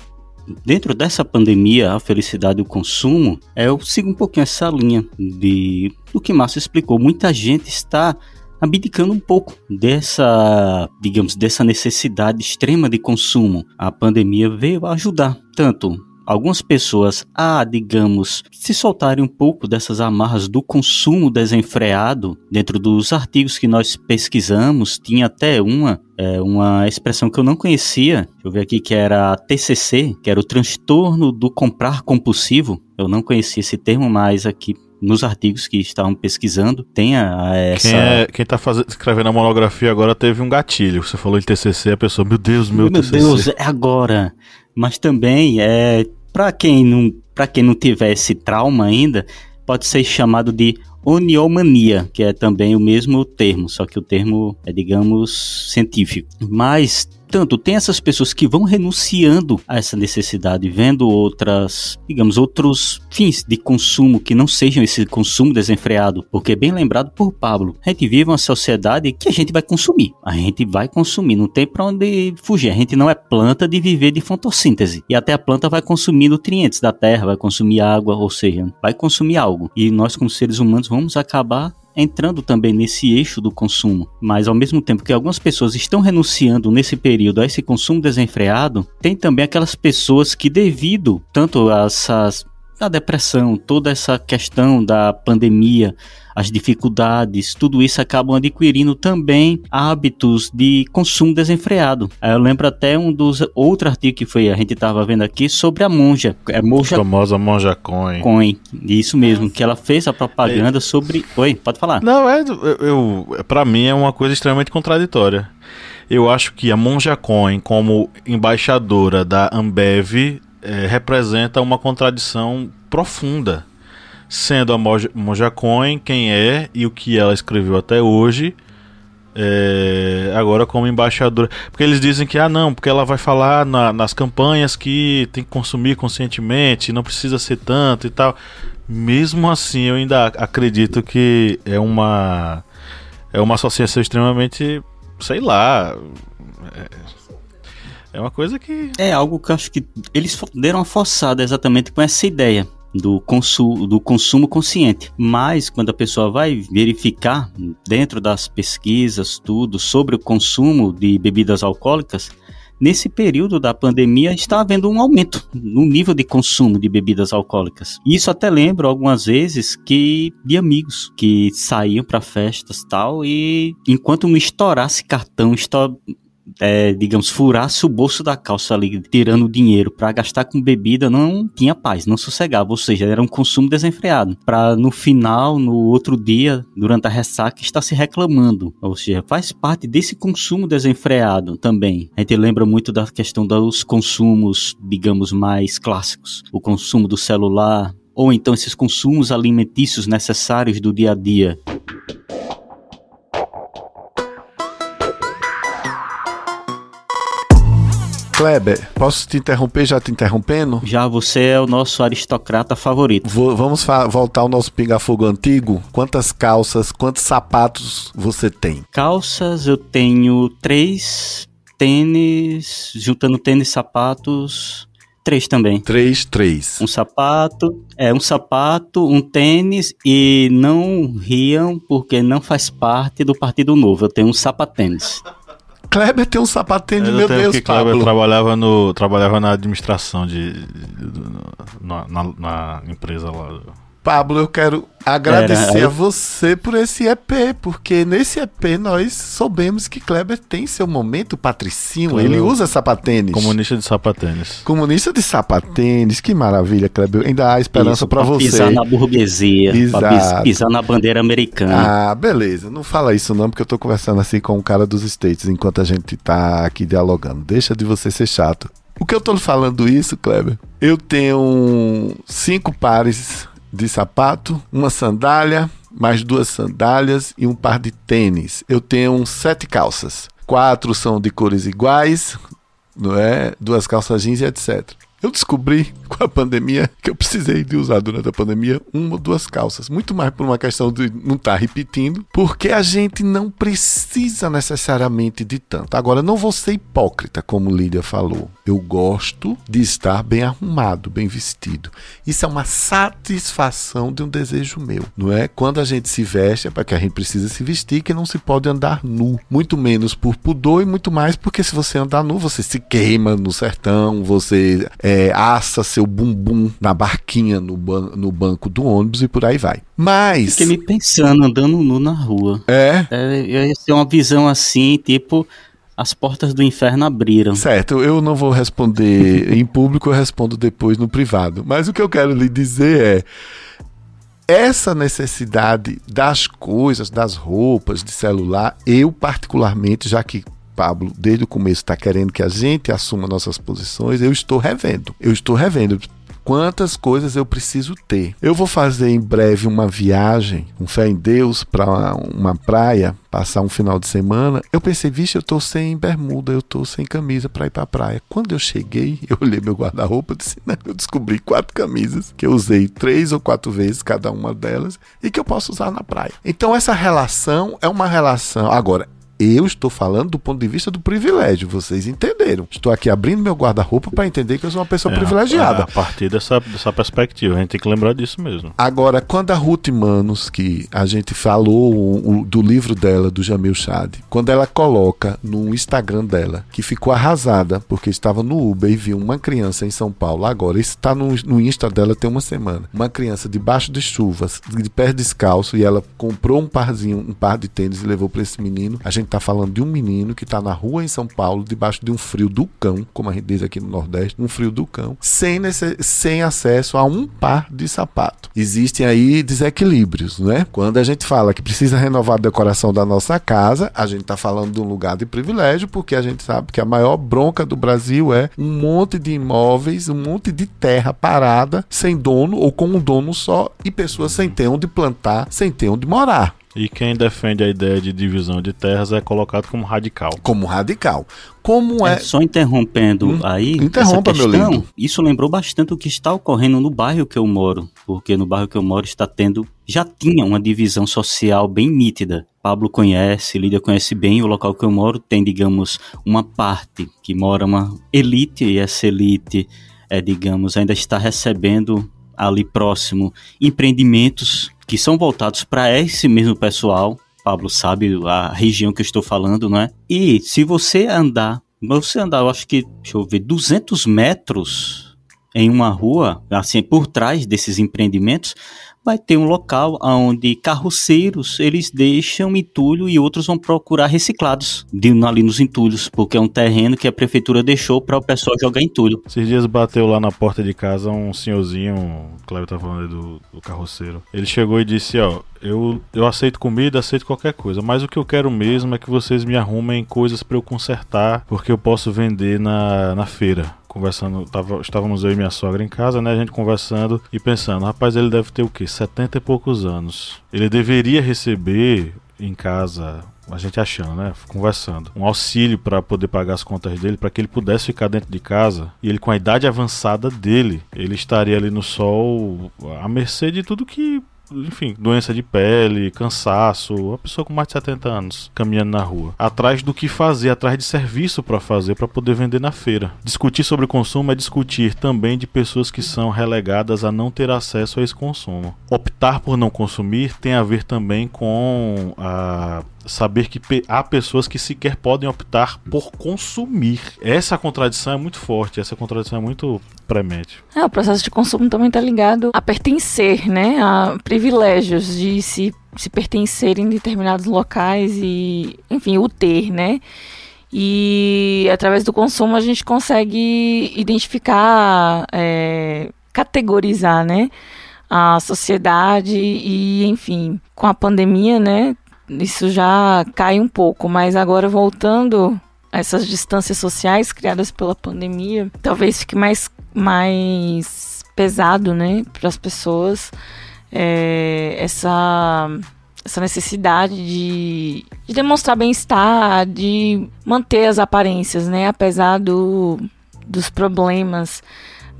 dentro dessa pandemia, a felicidade e o consumo, é, eu sigo um pouquinho essa linha de do que Márcio explicou. Muita gente está abdicando um pouco dessa, digamos, dessa necessidade extrema de consumo. A pandemia veio ajudar tanto algumas pessoas a, digamos, se soltarem um pouco dessas amarras do consumo desenfreado. Dentro dos artigos que nós pesquisamos, tinha até uma é, uma expressão que eu não conhecia, deixa eu ver aqui, que era TCC, que era o transtorno do comprar compulsivo. Eu não conhecia esse termo, mas aqui nos artigos que estavam pesquisando, tem a, essa...
Quem, é, quem tá fazendo, escrevendo a monografia agora teve um gatilho. Você falou em TCC, a pessoa, meu Deus, meu, meu TCC. Meu Deus,
é agora. Mas também, é, para quem não para quem não tiver esse trauma ainda, pode ser chamado de oniomania, que é também o mesmo termo, só que o termo é, digamos, científico. Mas Portanto, tem essas pessoas que vão renunciando a essa necessidade, vendo outras, digamos, outros fins de consumo que não sejam esse consumo desenfreado. Porque, bem lembrado por Pablo, a gente vive uma sociedade que a gente vai consumir. A gente vai consumir, não tem para onde fugir. A gente não é planta de viver de fotossíntese. E até a planta vai consumir nutrientes da terra, vai consumir água, ou seja, vai consumir algo. E nós, como seres humanos, vamos acabar entrando também nesse eixo do consumo. Mas ao mesmo tempo que algumas pessoas estão renunciando nesse período a esse consumo desenfreado, tem também aquelas pessoas que devido tanto a essas a depressão, toda essa questão da pandemia, as dificuldades, tudo isso acabam adquirindo também hábitos de consumo desenfreado. Eu lembro até um dos outro artigo que foi a gente estava vendo aqui sobre a monja, é monja
a famosa monja coin.
Coin, isso mesmo, que ela fez a propaganda é. sobre. Oi, pode falar.
Não é, eu, eu para mim é uma coisa extremamente contraditória. Eu acho que a Monja Coin, como embaixadora da Ambev, é, representa uma contradição profunda sendo a Monja Coin quem é e o que ela escreveu até hoje. É, agora como embaixadora. Porque eles dizem que, ah, não, porque ela vai falar na, nas campanhas que tem que consumir conscientemente, não precisa ser tanto e tal. Mesmo assim, eu ainda acredito que é uma é uma associação extremamente, sei lá, é, é uma coisa que
é algo que eu acho que eles deram uma forçada exatamente com essa ideia do, consu do consumo consciente. Mas quando a pessoa vai verificar dentro das pesquisas tudo sobre o consumo de bebidas alcoólicas, nesse período da pandemia está havendo um aumento no nível de consumo de bebidas alcoólicas. Isso até lembro algumas vezes que de amigos que saíam para festas tal e enquanto não estourasse cartão, é, digamos, furasse o bolso da calça ali, tirando dinheiro para gastar com bebida, não tinha paz, não sossegava, ou seja, era um consumo desenfreado. Para no final, no outro dia, durante a ressaca, estar se reclamando, ou seja, faz parte desse consumo desenfreado também. A gente lembra muito da questão dos consumos, digamos, mais clássicos, o consumo do celular, ou então esses consumos alimentícios necessários do dia a dia.
Kleber, posso te interromper já te interrompendo?
Já você é o nosso aristocrata favorito.
Vou, vamos voltar ao nosso pinga-fogo antigo. Quantas calças, quantos sapatos você tem?
Calças eu tenho três, tênis, juntando tênis e sapatos, três também.
Três, três.
Um sapato, é um sapato, um tênis e não riam porque não faz parte do Partido Novo. Eu tenho um sapatênis.
Kleber tem um sapatinho de meu Deus, que
Kleber Pablo. trabalhava, no, trabalhava na administração de, de, de na, na, na, empresa lá.
Pablo, eu quero agradecer Era, a você por esse EP, porque nesse EP nós soubemos que Kleber tem seu momento patricinho, Kleber, ele usa sapatênis.
Comunista de sapatênis.
Comunista de sapatênis, que maravilha, Kleber. Ainda há esperança para você.
pisar na burguesia, Exato. pisar na bandeira americana.
Ah, beleza. Não fala isso não, porque eu tô conversando assim com o cara dos States enquanto a gente tá aqui dialogando. Deixa de você ser chato. O que eu tô falando isso, Kleber? Eu tenho cinco pares de sapato, uma sandália, mais duas sandálias e um par de tênis. Eu tenho sete calças. Quatro são de cores iguais, não é? Duas calças jeans e etc. Eu descobri com a pandemia que eu precisei de usar durante a pandemia uma ou duas calças. Muito mais por uma questão de não estar tá repetindo, porque a gente não precisa necessariamente de tanto. Agora, não vou ser hipócrita, como Lídia falou. Eu gosto de estar bem arrumado, bem vestido. Isso é uma satisfação de um desejo meu, não é? Quando a gente se veste é para que a gente precisa se vestir, que não se pode andar nu. Muito menos por pudor e muito mais porque se você andar nu, você se queima no sertão, você é, assa seu bumbum na barquinha no, ban no banco do ônibus e por aí vai. Mas.
Fiquei me pensando, andando nu na rua.
É?
é ia ser uma visão assim, tipo as portas do inferno abriram.
Certo, eu não vou responder em público, eu respondo depois no privado. Mas o que eu quero lhe dizer é essa necessidade das coisas, das roupas, de celular, eu particularmente, já que Pablo, desde o começo, está querendo que a gente assuma nossas posições, eu estou revendo. Eu estou revendo quantas coisas eu preciso ter. Eu vou fazer em breve uma viagem, com fé em Deus, para uma praia, passar um final de semana. Eu pensei, vixe, eu tô sem bermuda, eu tô sem camisa para ir para a praia. Quando eu cheguei, eu olhei meu guarda-roupa e disse, não, eu descobri quatro camisas que eu usei três ou quatro vezes cada uma delas e que eu posso usar na praia. Então essa relação é uma relação. Agora, eu estou falando do ponto de vista do privilégio, vocês entenderam. Estou aqui abrindo meu guarda-roupa para entender que eu sou uma pessoa é, privilegiada.
A, partir dessa, dessa perspectiva, a gente tem que lembrar disso mesmo.
Agora, quando a Ruth Manos, que a gente falou o, o, do livro dela, do Jamil Chad, quando ela coloca no Instagram dela que ficou arrasada porque estava no Uber e viu uma criança em São Paulo, agora, isso está no, no Insta dela tem uma semana, uma criança debaixo de chuvas, de pé descalço, e ela comprou um parzinho, um par de tênis e levou para esse menino, a gente está falando de um menino que está na rua em São Paulo, debaixo de um frio do cão, como a gente diz aqui no Nordeste, um frio do cão, sem, nesse, sem acesso a um par de sapato. Existem aí desequilíbrios, né? Quando a gente fala que precisa renovar a decoração da nossa casa, a gente está falando de um lugar de privilégio, porque a gente sabe que a maior bronca do Brasil é um monte de imóveis, um monte de terra parada, sem dono ou com um dono só, e pessoas sem ter onde plantar, sem ter onde morar.
E quem defende a ideia de divisão de terras é colocado como radical.
Como radical. Como é. é
só interrompendo hum, aí.
Interrompa, questão, meu lindo.
Isso lembrou bastante o que está ocorrendo no bairro que eu moro. Porque no bairro que eu moro está tendo. Já tinha uma divisão social bem nítida. Pablo conhece, Lídia conhece bem o local que eu moro. Tem, digamos, uma parte que mora uma elite, e essa elite, é, digamos, ainda está recebendo ali próximo empreendimentos que são voltados para esse mesmo pessoal. Pablo sabe a região que eu estou falando, não é? E se você andar, você andar, eu acho que, deixa eu ver, 200 metros em uma rua, assim, por trás desses empreendimentos, vai ter um local onde carroceiros eles deixam entulho e outros vão procurar reciclados de, ali nos entulhos, porque é um terreno que a prefeitura deixou para o pessoal jogar entulho.
Esses dias bateu lá na porta de casa um senhorzinho, o Cléber tá falando aí do, do carroceiro. Ele chegou e disse, ó, eu, eu aceito comida, aceito qualquer coisa, mas o que eu quero mesmo é que vocês me arrumem coisas para eu consertar, porque eu posso vender na, na feira conversando, tava, estávamos eu e minha sogra em casa, né? A gente conversando e pensando, rapaz, ele deve ter o quê? 70 e poucos anos. Ele deveria receber em casa a gente achando, né? Conversando. Um auxílio para poder pagar as contas dele, para que ele pudesse ficar dentro de casa. E ele, com a idade avançada dele, ele estaria ali no sol à mercê de tudo que enfim, doença de pele, cansaço, uma pessoa com mais de 70 anos caminhando na rua, atrás do que fazer, atrás de serviço para fazer para poder vender na feira. Discutir sobre consumo é discutir também de pessoas que são relegadas a não ter acesso a esse consumo. Optar por não consumir tem a ver também com a saber que há pessoas que sequer podem optar por consumir. Essa contradição é muito forte, essa contradição é muito premente.
É, o processo de consumo também está ligado a pertencer, né? A privilégios de se, se pertencer em determinados locais e, enfim, o ter, né? E através do consumo a gente consegue identificar, é, categorizar, né? A sociedade e, enfim, com a pandemia, né? Isso já cai um pouco, mas agora voltando a essas distâncias sociais criadas pela pandemia, talvez fique mais, mais pesado, né, para as pessoas é, essa essa necessidade de, de demonstrar bem-estar, de manter as aparências, né, apesar do, dos problemas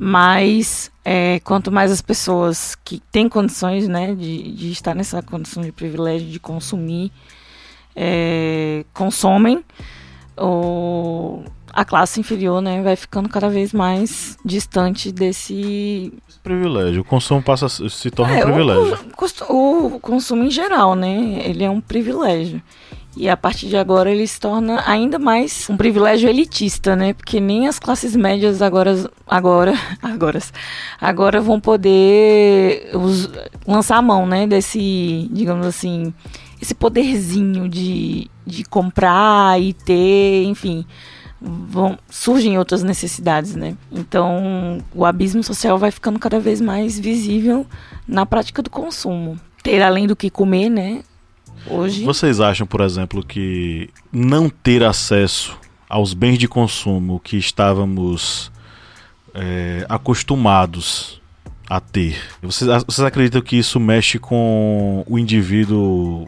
mas é, quanto mais as pessoas que têm condições né, de, de estar nessa condição de privilégio de consumir, é, consomem, o, a classe inferior né, vai ficando cada vez mais distante desse
privilégio. O consumo passa se torna é, um privilégio.
O, o, o, consumo em geral, né? Ele é um privilégio. E a partir de agora ele se torna ainda mais um privilégio elitista, né? Porque nem as classes médias agora, agora, agora, agora vão poder lançar a mão, né? Desse, digamos assim, esse poderzinho de, de comprar e ter, enfim, vão, surgem outras necessidades, né? Então o abismo social vai ficando cada vez mais visível na prática do consumo. Ter além do que comer, né? Hoje.
Vocês acham, por exemplo, que não ter acesso aos bens de consumo que estávamos é, acostumados a ter. Vocês, vocês acreditam que isso mexe com o indivíduo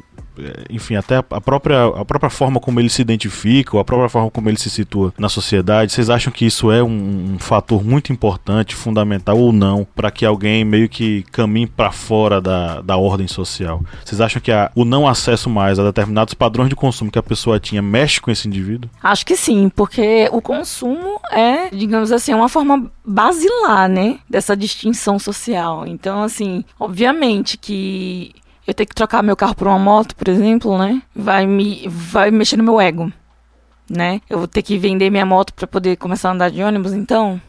enfim, até a própria, a própria forma como ele se identifica, ou a própria forma como ele se situa na sociedade, vocês acham que isso é um, um fator muito importante, fundamental ou não, para que alguém meio que caminhe para fora da, da ordem social? Vocês acham que a, o não acesso mais a determinados padrões de consumo que a pessoa tinha mexe com esse indivíduo?
Acho que sim, porque o consumo é, digamos assim, uma forma basilar, né, dessa distinção social. Então, assim, obviamente que eu ter que trocar meu carro por uma moto, por exemplo, né? Vai me vai mexer no meu ego, né? Eu vou ter que vender minha moto para poder começar a andar de ônibus, então,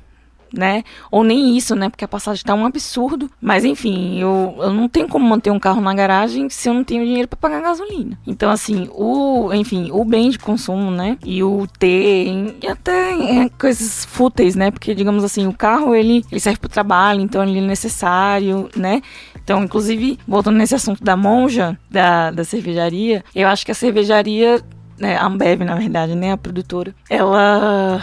né? Ou nem isso, né? Porque a passagem tá um absurdo. Mas enfim, eu, eu não tenho como manter um carro na garagem se eu não tenho dinheiro para pagar gasolina. Então, assim, o, enfim, o bem de consumo, né? E o ter, e até é, coisas fúteis, né? Porque, digamos assim, o carro ele, ele serve para o trabalho, então ele é necessário, né? Então, inclusive, voltando nesse assunto da monja, da, da cervejaria, eu acho que a cervejaria, né, a Ambev, na verdade, né, a produtora, ela.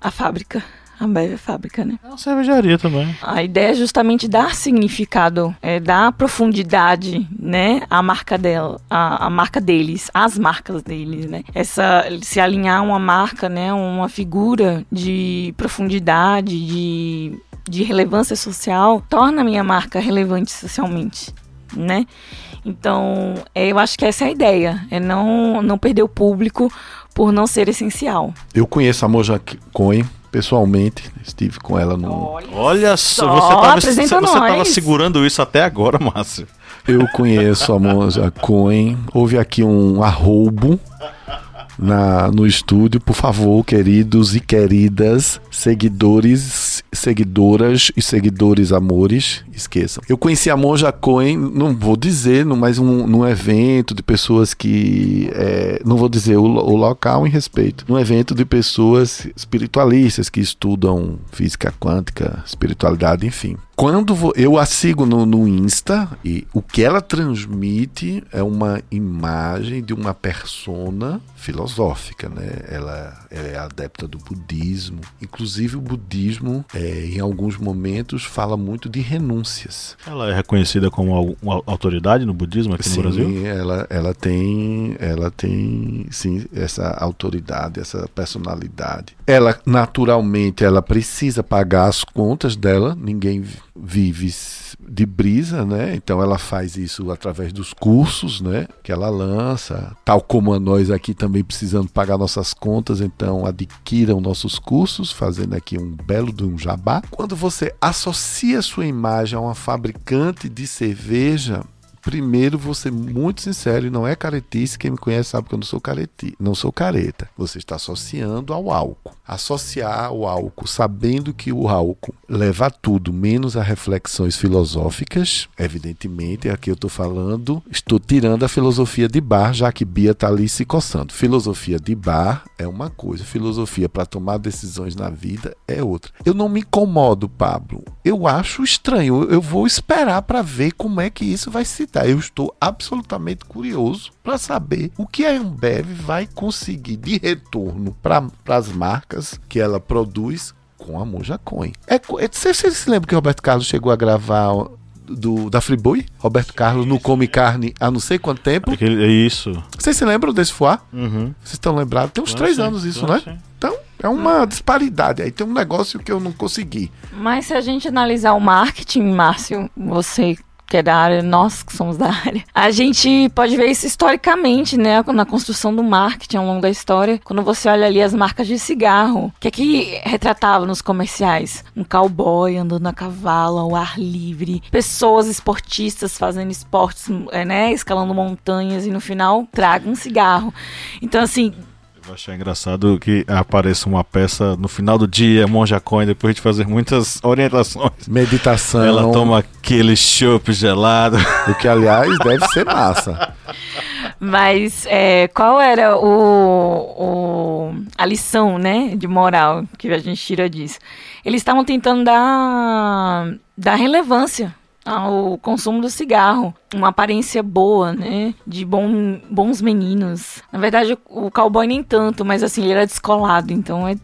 a fábrica. A Ambev é fábrica, né?
É uma cervejaria também.
A ideia é justamente dar significado, é, dar profundidade, né, à marca dela, à, à marca deles, às marcas deles, né? Essa se alinhar uma marca, né, uma figura de profundidade, de de relevância social torna a minha marca relevante socialmente, né? Então, é, eu acho que essa é a ideia, é não, não perder o público por não ser essencial.
Eu conheço a Moja Cohen pessoalmente, estive com ela no...
Olha, só, você estava segurando isso até agora, Márcio.
Eu conheço a Moja Cohen, houve aqui um arroubo na, no estúdio, por favor, queridos e queridas seguidores, seguidoras e seguidores amores, esqueçam. Eu conheci a Monja Cohen, não vou dizer, mas um, num evento de pessoas que. É, não vou dizer o, o local em respeito. Num evento de pessoas espiritualistas que estudam física quântica, espiritualidade, enfim. Quando eu a sigo no, no Insta e o que ela transmite é uma imagem de uma persona filosófica, né? Ela é adepta do budismo. Inclusive o budismo, é, em alguns momentos, fala muito de renúncias.
Ela é reconhecida como uma autoridade no budismo aqui
sim,
no Brasil?
Sim, ela, ela tem, ela tem, sim, essa autoridade, essa personalidade. Ela naturalmente, ela precisa pagar as contas dela. Ninguém vive de brisa, né? Então ela faz isso através dos cursos, né? Que ela lança, tal como a nós aqui também precisando pagar nossas contas, então adquiram nossos cursos, fazendo aqui um belo de um jabá. Quando você associa sua imagem a uma fabricante de cerveja, Primeiro, vou ser muito sincero e não é caretice. Quem me conhece sabe que eu não sou careti, não sou careta. Você está associando ao álcool. Associar o álcool, sabendo que o álcool leva a tudo, menos a reflexões filosóficas. Evidentemente, aqui eu estou falando, estou tirando a filosofia de bar, já que Bia está ali se coçando. Filosofia de bar é uma coisa, filosofia para tomar decisões na vida é outra. Eu não me incomodo, Pablo. Eu acho estranho. Eu vou esperar para ver como é que isso vai se eu estou absolutamente curioso para saber o que a Ambev vai conseguir de retorno para as marcas que ela produz com a Monja Coin. É, é, você, você se lembra que o Roberto Carlos chegou a gravar do, da Friboi, Roberto Carlos não come carne há não sei quanto tempo.
É isso.
Vocês se lembram desse foie?
Uhum.
Vocês estão lembrados? Tem uns três anos isso, né? Então, é uma disparidade. Aí tem um negócio que eu não consegui.
Mas se a gente analisar o marketing, Márcio, você que é da área, nós que somos da área, a gente pode ver isso historicamente, né, na construção do marketing ao longo da história. Quando você olha ali as marcas de cigarro, o que é que retratava nos comerciais? Um cowboy andando a cavalo, ao ar livre, pessoas esportistas fazendo esportes, é, né, escalando montanhas e no final traga um cigarro. Então, assim,
vou achar engraçado que apareça uma peça no final do dia, Monja Coin, depois de fazer muitas orientações.
Meditação.
Ela toma aquele chopp gelado.
O que, aliás, deve ser massa.
Mas é, qual era o, o, a lição, né, de moral que a gente tira disso? Eles estavam tentando dar, dar relevância ao consumo do cigarro, uma aparência boa, né, de bom, bons meninos. Na verdade, o cowboy nem tanto, mas assim, ele era descolado, então é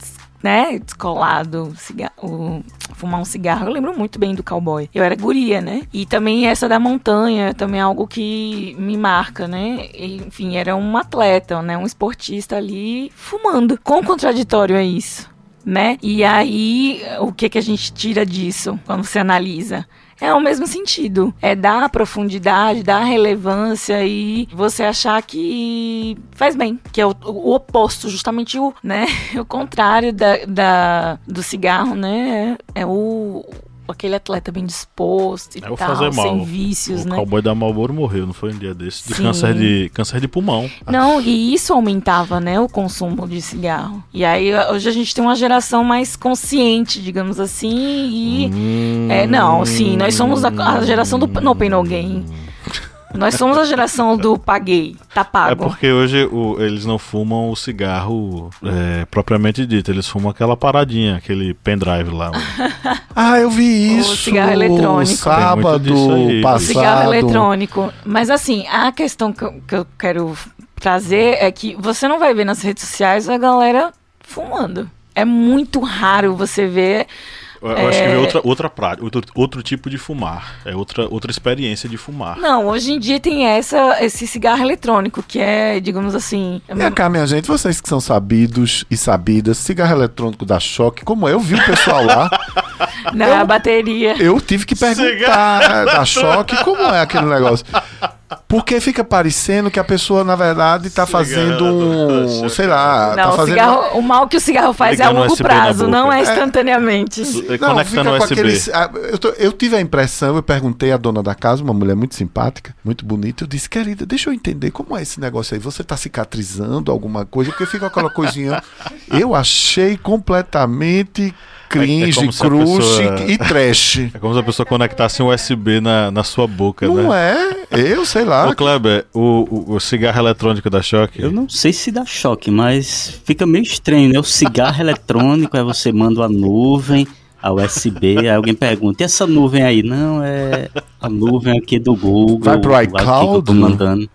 né, descolado, cigarro, fumar um cigarro. Eu lembro muito bem do cowboy. Eu era guria, né? E também essa da montanha, também é algo que me marca, né? Enfim, era um atleta, né? Um esportista ali fumando. Quão contraditório é isso? Né? E aí, o que, que a gente tira disso quando você analisa? É o mesmo sentido. É dar profundidade, dar relevância e você achar que faz bem, que é o, o oposto, justamente o, né, o contrário da, da, do cigarro, né? É o, aquele atleta bem disposto e
o
tal,
fazer mal.
sem vícios,
o
né?
cowboy da Marlboro morreu, não foi um dia desse? De
Sim.
câncer de, câncer de pulmão.
Não, e isso aumentava, né, o consumo de cigarro. E aí hoje a gente tem uma geração mais consciente, digamos assim, e
Hum.
é, não, sim, nós somos a, a geração do no pain no gain. Nós somos a geração do paguei, tá
É
pago.
porque hoje o- eles não fumam o cigarro é, propriamente dito, eles fumam aquela paradinha, aquele pendrive lá.
Ah, eu vi
O
isso.
cigarro eletrônico.
Sábado passado.
Cigarro eletrônico. Mas assim, a questão que eu, que eu quero trazer é que você não vai ver nas redes sociais a galera fumando. É muito raro você ver.
Eu, eu acho que
É.
é outra, outra prática, outro, outro tipo de fumar. É outra, outra experiência de fumar.
Não, hoje em dia tem essa, esse cigarro eletrônico, que é, digamos assim.
Vem cá, minha gente, vocês que são sabidos e sabidas, cigarro eletrônico da choque, como é? eu vi o pessoal lá,
Na bateria.
eu tive que perguntar da choque como é aquele negócio. Porque fica parecendo que a pessoa, na verdade, tá
Cigarro
fazendo um. sei lá,
Não,
tá
o,
fazendo.
cigarro, o mal que o cigarro faz é a
Ligando
longo prazo, não é
É.
instantaneamente.
É
Não,
Conectando
fica com
USB.
aqueles. ah, Eu, tô- eu tive a impressão, eu perguntei à dona da casa, uma mulher muito simpática, muito bonita. Eu disse, querida, deixa eu entender como é esse negócio aí. Você tá cicatrizando alguma coisa? Porque fica aquela coisinha. Eu achei completamente cringe,
a
crush
pessoa-
e trash.
É como se a pessoa conectasse um USB na, na sua boca,
Não
né?
é? Eu sei lá.
Ô Kleber, o, o, o cigarro eletrônico da Choque.
Eu não sei se dá choque, mas fica meio estranho, né? O cigarro eletrônico, aí você manda uma nuvem, a USB, aí alguém pergunta, e essa nuvem aí? Não, é a nuvem aqui do Google.
Vai pro
que eu
iCloud?
tô mandando.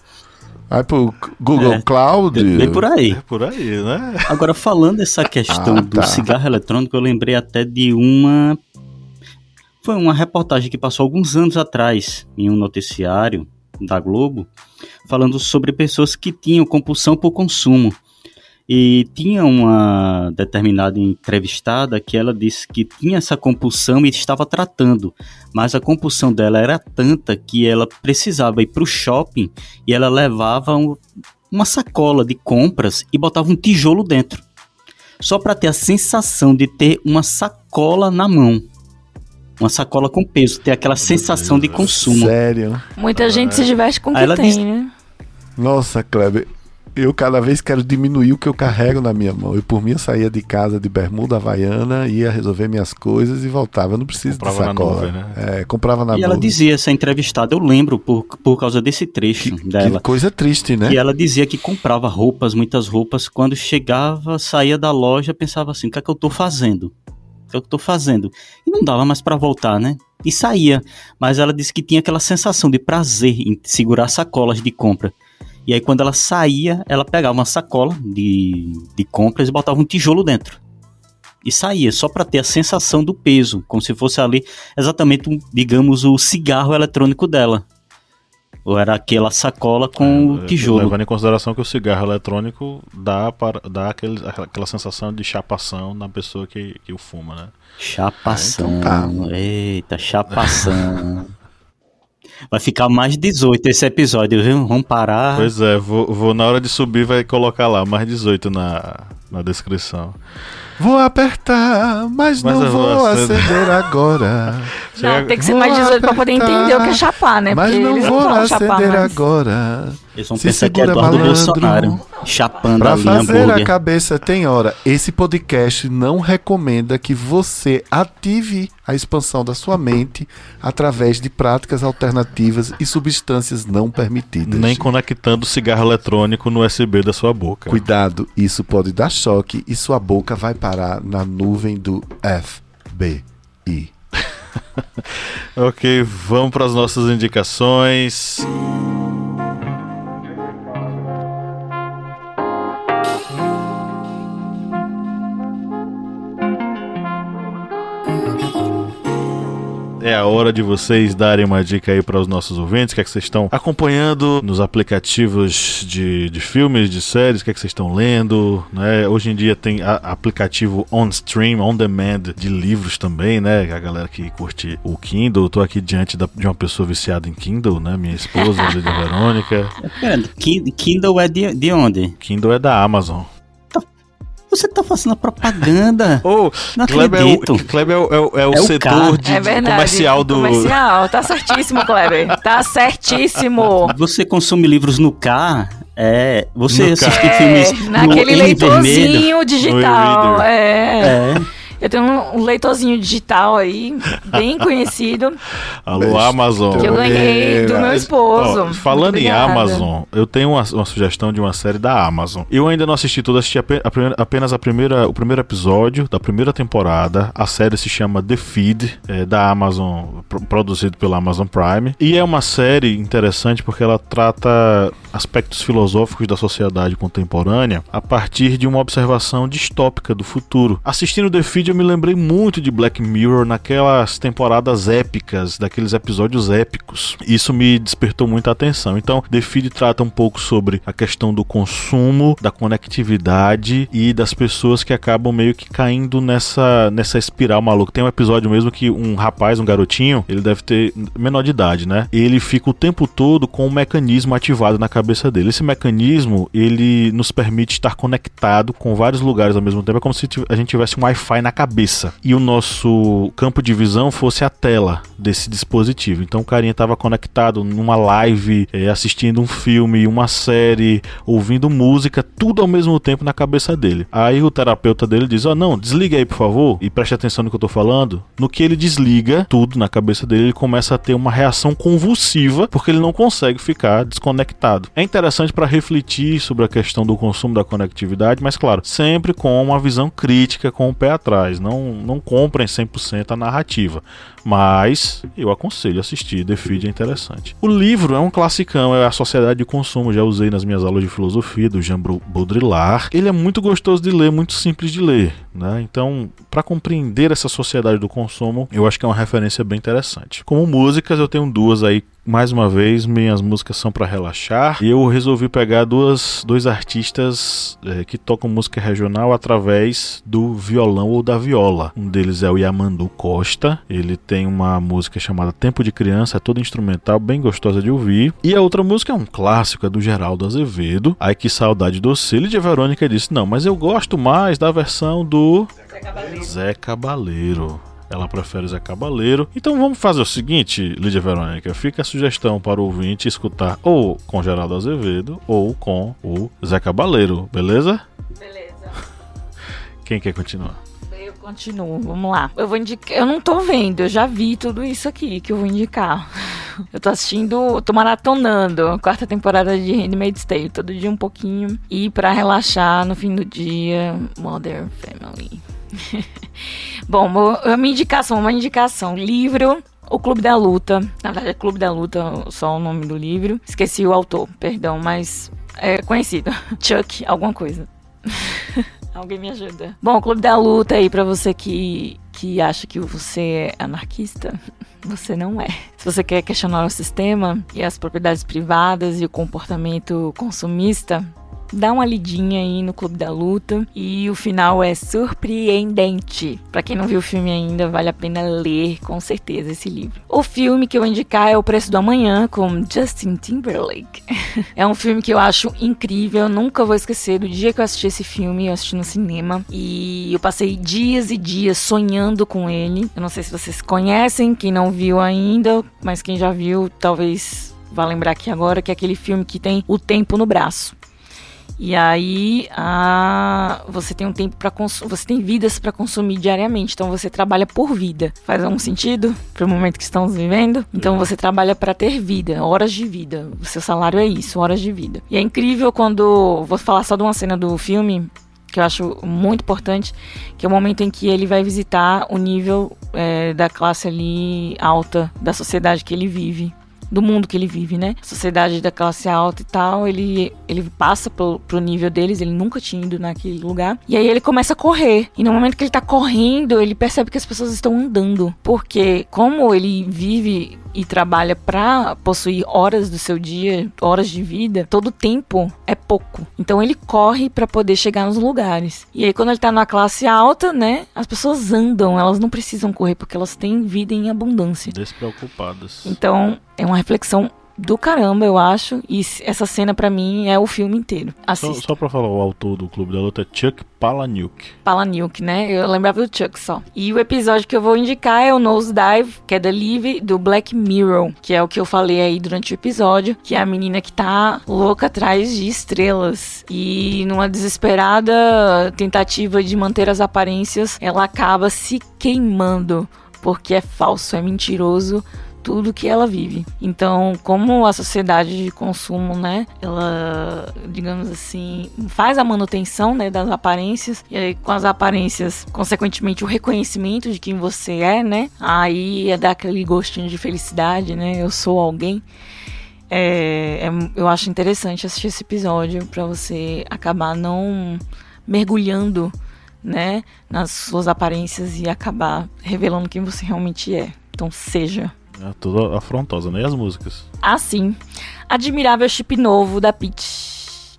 Vai pro Google
É.
Cloud.
Bem por aí.
É por aí, né?
Agora, falando dessa questão
Ah,
do
tá.
cigarro eletrônico, eu lembrei até de uma. Foi uma reportagem que passou alguns anos atrás em um noticiário da Globo, falando sobre pessoas que tinham compulsão por consumo. E tinha uma determinada entrevistada que ela disse que tinha essa compulsão e estava tratando, mas a compulsão dela era tanta que ela precisava ir para o shopping e ela levava um- uma sacola de compras e botava um tijolo dentro, só para ter a sensação de ter uma sacola na mão. Uma sacola com peso, ter aquela sensação de consumo.
Sério.
Muita gente se diverte com o que
ela
tem,
diz-
né?
Nossa, Kleber. Eu cada vez quero diminuir o que eu carrego na minha mão. Eu, por mim, eu saía de casa de bermuda havaiana, ia resolver minhas coisas e voltava. Eu não preciso
Comprava
de
na
sacola.
nuvem, né?
É, comprava na
E ela dizia, essa entrevistada, eu lembro por, por causa desse trecho
Que
dela.
coisa triste, né?
E ela dizia que comprava roupas, muitas roupas, quando chegava, saía da loja, pensava assim, o que é que eu tô fazendo? O que é que eu tô fazendo? E não dava mais para voltar, né? E saía. Mas ela disse que tinha aquela sensação de prazer em segurar sacolas de compra. E aí quando ela saía, ela pegava uma sacola de, de compras e botava um tijolo dentro. E saía, só para ter a sensação do peso, como se fosse ali exatamente, um, digamos, o cigarro eletrônico dela. Ou era aquela sacola com
É,
o tijolo.
Levando em consideração que o cigarro eletrônico dá, para, dá aquele, aquela sensação de chapação na pessoa que, que o fuma, né?
Chapação.
Ah, então
Eita, chapação. Vai ficar mais 18 esse episódio, viu? Vamos parar.
Pois é, vou, vou na hora de subir vai colocar lá mais 18 na, na descrição.
Vou apertar, mas,
Mas
não
vou
vou
acender.
acender agora.
Não, tem que ser mais 18 pra poder entender o que é chapar, né?
Mas
Porque
não
eles
vou
vão chapar
acender
mais.
agora.
Eles vão
Se
pensar que é Eduardo
malandro.
Bolsonaro chapando
Pra
ali
fazer a
hambúrguer.
cabeça tem hora. Esse podcast não recomenda que você ative a expansão da sua mente através de práticas alternativas e substâncias não permitidas.
Nem conectando o cigarro eletrônico no USB da sua boca.
Cuidado, isso pode dar choque e sua boca vai parar na nuvem do FBI.
Ok, vamos para as nossas indicações. É a hora de vocês darem uma dica aí para os nossos ouvintes, o que é que vocês estão acompanhando nos aplicativos de, de filmes, de séries, o que é que vocês estão lendo, né? Hoje em dia tem a, aplicativo on stream, on demand de livros também, né? A galera que curte o Kindle, eu tô aqui diante da, de uma pessoa viciada em Kindle, né? Minha esposa, a Verônica.
Pera, Kindle é de, de onde?
Kindle é da Amazon.
Você tá fazendo propaganda.
Ô, oh, Kleber é o, Kleber é o, é o, é o é setor de,
é verdade,
comercial do.
Comercial, tá certíssimo, Kleber. Tá certíssimo.
Você consome livros no car? É, você
no
assiste filmes
naquele leitorzinho digital. É. é. Eu tenho um, leitorzinho digital aí, bem conhecido.
Alô, Amazon.
Que eu ganhei do meu esposo.
Oh, falando em Amazon, eu tenho uma, uma, sugestão de uma série da Amazon. Eu ainda não assisti tudo, assisti apenas a primeira, o primeiro episódio da primeira temporada. A série se chama The Feed, é, da Amazon, produzido pela Amazon Prime. E é uma série interessante porque ela trata aspectos filosóficos da sociedade contemporânea a partir de uma observação distópica do futuro. Assistindo The Feed, eu me lembrei muito de Black Mirror naquelas temporadas épicas, daqueles episódios épicos. Isso me despertou muita atenção. Então, The Feed trata um pouco sobre a questão do consumo, da conectividade e das pessoas que acabam meio que caindo nessa, nessa espiral maluca. Tem um episódio mesmo que um rapaz, um garotinho, ele deve ter menor de idade, né? Ele fica o tempo todo com um mecanismo ativado na cabeça dele. Esse mecanismo, ele nos permite estar conectado com vários lugares ao mesmo tempo. É como se a gente tivesse um Wi-Fi na cabeça e o nosso campo de visão fosse a tela desse dispositivo. Então o carinha estava conectado numa live, é, assistindo um filme, uma série, ouvindo música, tudo ao mesmo tempo na cabeça dele. Aí o terapeuta dele diz: Ó, oh, não, desliga aí por favor e preste atenção no que eu tô falando. No que ele desliga tudo na cabeça dele, ele começa a ter uma reação convulsiva porque ele não consegue ficar desconectado. É interessante para refletir sobre a questão do consumo da conectividade, mas claro, sempre com uma visão crítica, com o pé atrás Não, não comprem 100% a narrativa. Mas eu aconselho assistir, The Feed é interessante. O livro é um classicão, é a Sociedade de Consumo, já usei nas minhas aulas de filosofia do Jean Baudrillard. Ele é muito gostoso de ler, muito simples de ler, né? Então, para compreender essa sociedade do consumo, eu acho que é uma referência bem interessante. Como músicas, eu tenho duas aí mais uma vez, minhas músicas são para relaxar. E eu resolvi pegar duas, dois artistas é, que tocam música regional através do violão ou da viola. Um deles é o Yamandu Costa. Ele tem uma música chamada Tempo de Criança, é toda instrumental, bem gostosa de ouvir. E a outra música é um clássico, é do Geraldo Azevedo. Ai que saudade do E a Verônica disse: Não, mas eu gosto mais da versão do Zé Cabaleiro. Zé Cabaleiro. Ela prefere Zé Cabaleiro. Então vamos fazer o seguinte, Lídia Verônica. Fica a sugestão para o ouvinte escutar ou com Geraldo Azevedo ou com o Zé Cabaleiro, beleza?
Beleza.
Quem quer continuar?
Eu continuo, vamos lá. Eu vou indicar. Eu não tô vendo, eu já vi tudo isso aqui que eu vou indicar. Eu tô assistindo, tô maratonando a quarta temporada de Handmaid's Tale, todo dia um pouquinho. E para relaxar no fim do dia, Modern Family. Bom, a minha indicação, uma indicação, livro o Clube da Luta. Na verdade, é Clube da Luta, só o nome do livro. Esqueci o autor, perdão, mas é conhecido. Chuck, alguma coisa. Alguém me ajuda. Bom, o Clube da Luta aí para você que, que acha que você é anarquista. Você não é. Se você quer questionar o sistema e as propriedades privadas e o comportamento consumista, dá uma lidinha aí no Clube da Luta e o final é surpreendente. Para quem não viu o filme ainda, vale a pena ler com certeza esse livro. O filme que eu vou indicar é O Preço do Amanhã com Justin Timberlake. é um filme que eu acho incrível, nunca vou esquecer do dia que eu assisti esse filme, eu assisti no cinema e eu passei dias e dias sonhando com ele. Eu não sei se vocês conhecem, quem não viu ainda, mas quem já viu, talvez vá lembrar aqui agora que é aquele filme que tem o tempo no braço. E aí a, você tem um tempo para você tem vidas para consumir diariamente, então você trabalha por vida. Faz algum sentido para o momento que estamos vivendo? Então você trabalha para ter vida, horas de vida. O seu salário é isso, horas de vida. E é incrível quando vou falar só de uma cena do filme que eu acho muito importante, que é o momento em que ele vai visitar o nível é, da classe ali alta da sociedade que ele vive do mundo que ele vive, né? Sociedade da classe alta e tal, ele, ele passa pro, pro nível deles, ele nunca tinha ido naquele lugar. E aí ele começa a correr. E no momento que ele tá correndo, ele percebe que as pessoas estão andando. Porque como ele vive e trabalha para possuir horas do seu dia, horas de vida, todo tempo é pouco. Então ele corre para poder chegar nos lugares. E aí quando ele tá na classe alta, né, as pessoas andam, elas não precisam correr porque elas têm vida em abundância.
Despreocupadas.
Então é uma reflexão do caramba, eu acho. E essa cena para mim é o filme inteiro.
Só,
Assista.
só pra falar, o autor do Clube da Luta é Chuck Palahniuk.
Palahniuk, né? Eu lembrava do Chuck só. E o episódio que eu vou indicar é o Nose Dive, que é da Liv do Black Mirror, que é o que eu falei aí durante o episódio, que é a menina que tá louca atrás de estrelas. E numa desesperada tentativa de manter as aparências, ela acaba se queimando, porque é falso, é mentiroso tudo que ela vive. Então, como a sociedade de consumo, né, ela, digamos assim, faz a manutenção, né, das aparências e aí com as aparências, consequentemente o reconhecimento de quem você é, né? Aí é dar aquele gostinho de felicidade, né? Eu sou alguém. É, é- eu acho interessante assistir esse episódio para você acabar não mergulhando, né, nas suas aparências e acabar revelando quem você realmente é. Então, seja
É toda afrontosa, né? E as músicas?
Assim, admirável chip novo da Peach.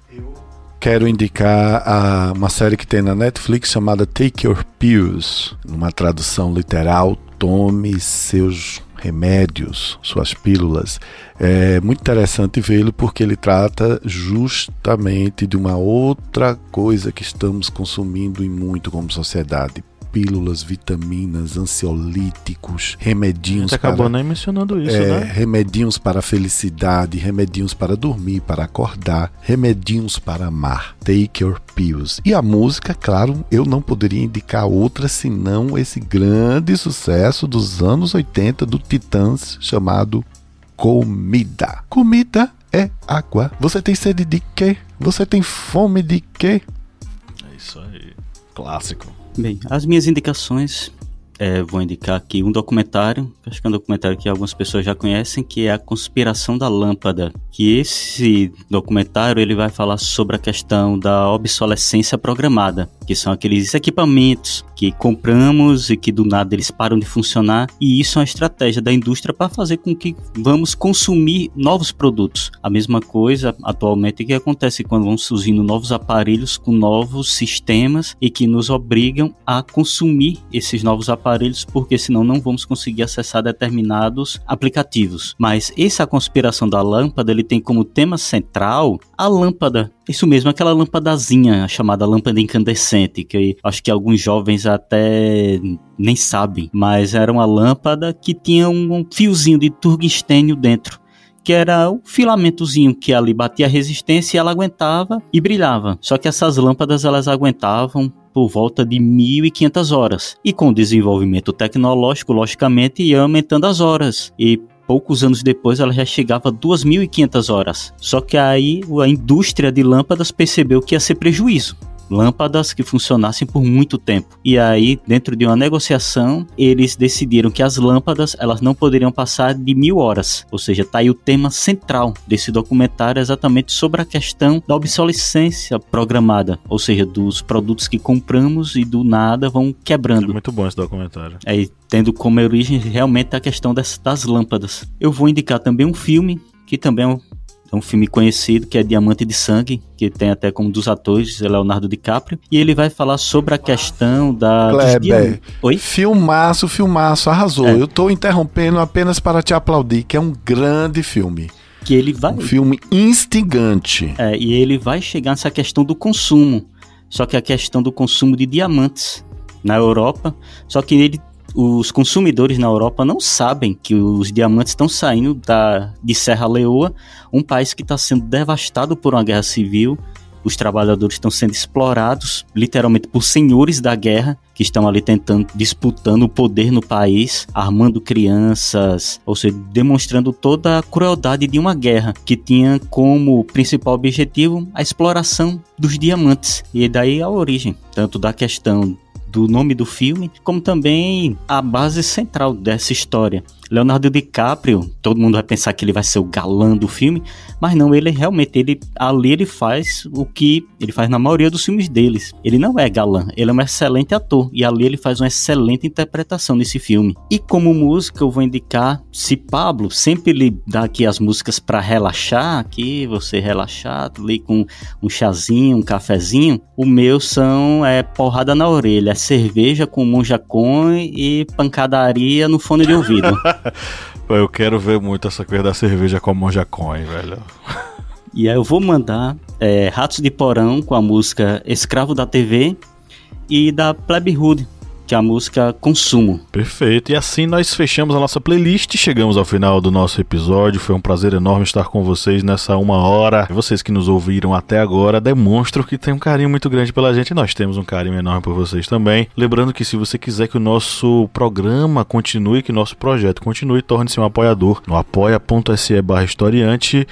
Quero indicar a- uma série que tem na Netflix chamada Take Your Pills, numa tradução literal, tome seus remédios, suas pílulas. É muito interessante vê-lo porque ele trata justamente de uma outra coisa que estamos consumindo e muito como sociedade. Pílulas, vitaminas, ansiolíticos, remedinhos
gente acabou
para
nem mencionando isso,
é,
né?
remedinhos para felicidade, remedinhos para dormir, para acordar, remedinhos para amar. Take your pills. E a música, claro, eu não poderia indicar outra senão esse grande sucesso dos anos 80 do Titãs chamado Comida. Comida é água. Você tem sede de quê? Você tem fome de quê?
É isso aí. Clássico.
Bem, as minhas indicações, é, vou indicar aqui um documentário, acho que é um documentário que algumas pessoas já conhecem, que é a Conspiração da Lâmpada. Que esse documentário ele vai falar sobre a questão da obsolescência programada, que são aqueles equipamentos que compramos e que do nada eles param de funcionar, e isso é uma estratégia da indústria para fazer com que vamos consumir novos produtos. A mesma coisa atualmente que acontece quando vão surgindo novos aparelhos com novos sistemas e que nos obrigam a consumir esses novos aparelhos, porque senão não vamos conseguir acessar determinados aplicativos. Mas essa conspiração da lâmpada, ele tem como tema central a lâmpada isso mesmo, aquela lâmpadazinha chamada lâmpada incandescente, que acho que alguns jovens até nem sabem, mas era uma lâmpada que tinha um fiozinho de tungstênio dentro que era o filamentozinho que ali batia a resistência e ela aguentava e brilhava. Só que essas lâmpadas elas aguentavam por volta de 1500 horas. E com o desenvolvimento tecnológico, logicamente, ia aumentando as horas. E poucos anos depois ela já chegava a 2.500 horas. Só que aí a indústria de lâmpadas percebeu que ia ser prejuízo. Lâmpadas que funcionassem por muito tempo. E aí, dentro de uma negociação, eles decidiram que as lâmpadas elas não poderiam passar de mil horas. Ou seja, tá aí o tema central desse documentário exatamente sobre a questão da obsolescência programada. Ou seja, dos produtos que compramos e do nada vão
É
quebrando.
muito bom esse documentário.
Aí, tendo como origem realmente a questão das, das lâmpadas. Eu vou indicar também um filme, que também é um, é um filme conhecido, que é Diamante de Sangue, que tem até como dos atores Leonardo DiCaprio, e ele vai falar sobre a questão da...
Kleber.
Oi?
Filmaço, filmaço, arrasou.
É.
Eu tô interrompendo apenas para te aplaudir, que é um grande filme.
Que ele vai...
Um filme instigante.
É, e ele vai chegar nessa questão do consumo. Só que a questão do consumo de diamantes na Europa. Só que ele, os consumidores na Europa não sabem que os diamantes estão saindo da, de Serra Leoa, um país que está sendo devastado por uma guerra civil. Os trabalhadores estão sendo explorados, literalmente por senhores da guerra, que estão ali tentando, disputando o poder no país, armando crianças, ou seja, demonstrando toda a crueldade de uma guerra que tinha como principal objetivo a exploração dos diamantes. E daí a origem, tanto da questão do nome do filme, como também a base central dessa história. Leonardo DiCaprio, todo mundo vai pensar que ele vai ser o galã do filme, mas não, ele realmente, ele ali ele faz o que ele faz na maioria dos filmes deles. Ele não é galã, ele é um excelente ator e ali ele faz uma excelente interpretação nesse filme. E como música eu vou indicar, se Pablo sempre lhe dá aqui as músicas para relaxar, aqui você relaxar, ali com um chazinho, um cafezinho, o meu são é porrada na orelha, é cerveja com monja e pancadaria no fone de ouvido.
eu quero ver muito essa coisa da cerveja com a monja velho.
E aí eu vou mandar é, Ratos de Porão com a música Escravo da TV e da Plebe Hood que é a música Consumo.
Perfeito. E assim nós fechamos a nossa playlist, chegamos ao final do nosso episódio. Foi um prazer enorme estar com vocês nessa uma hora. Vocês que nos ouviram até agora demonstram que tem um carinho muito grande pela gente. Nós temos um carinho enorme por vocês também. Lembrando que se você quiser que o nosso programa continue, que o nosso projeto continue, torne-se um apoiador no apoia.se barra historiante.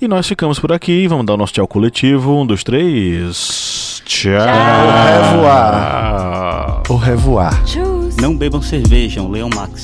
E nós ficamos por aqui. Vamos dar o nosso tchau coletivo. Um, dois, três. Tchau.
Au revoir. Au revoir.
Não bebam cerveja, Leon Max.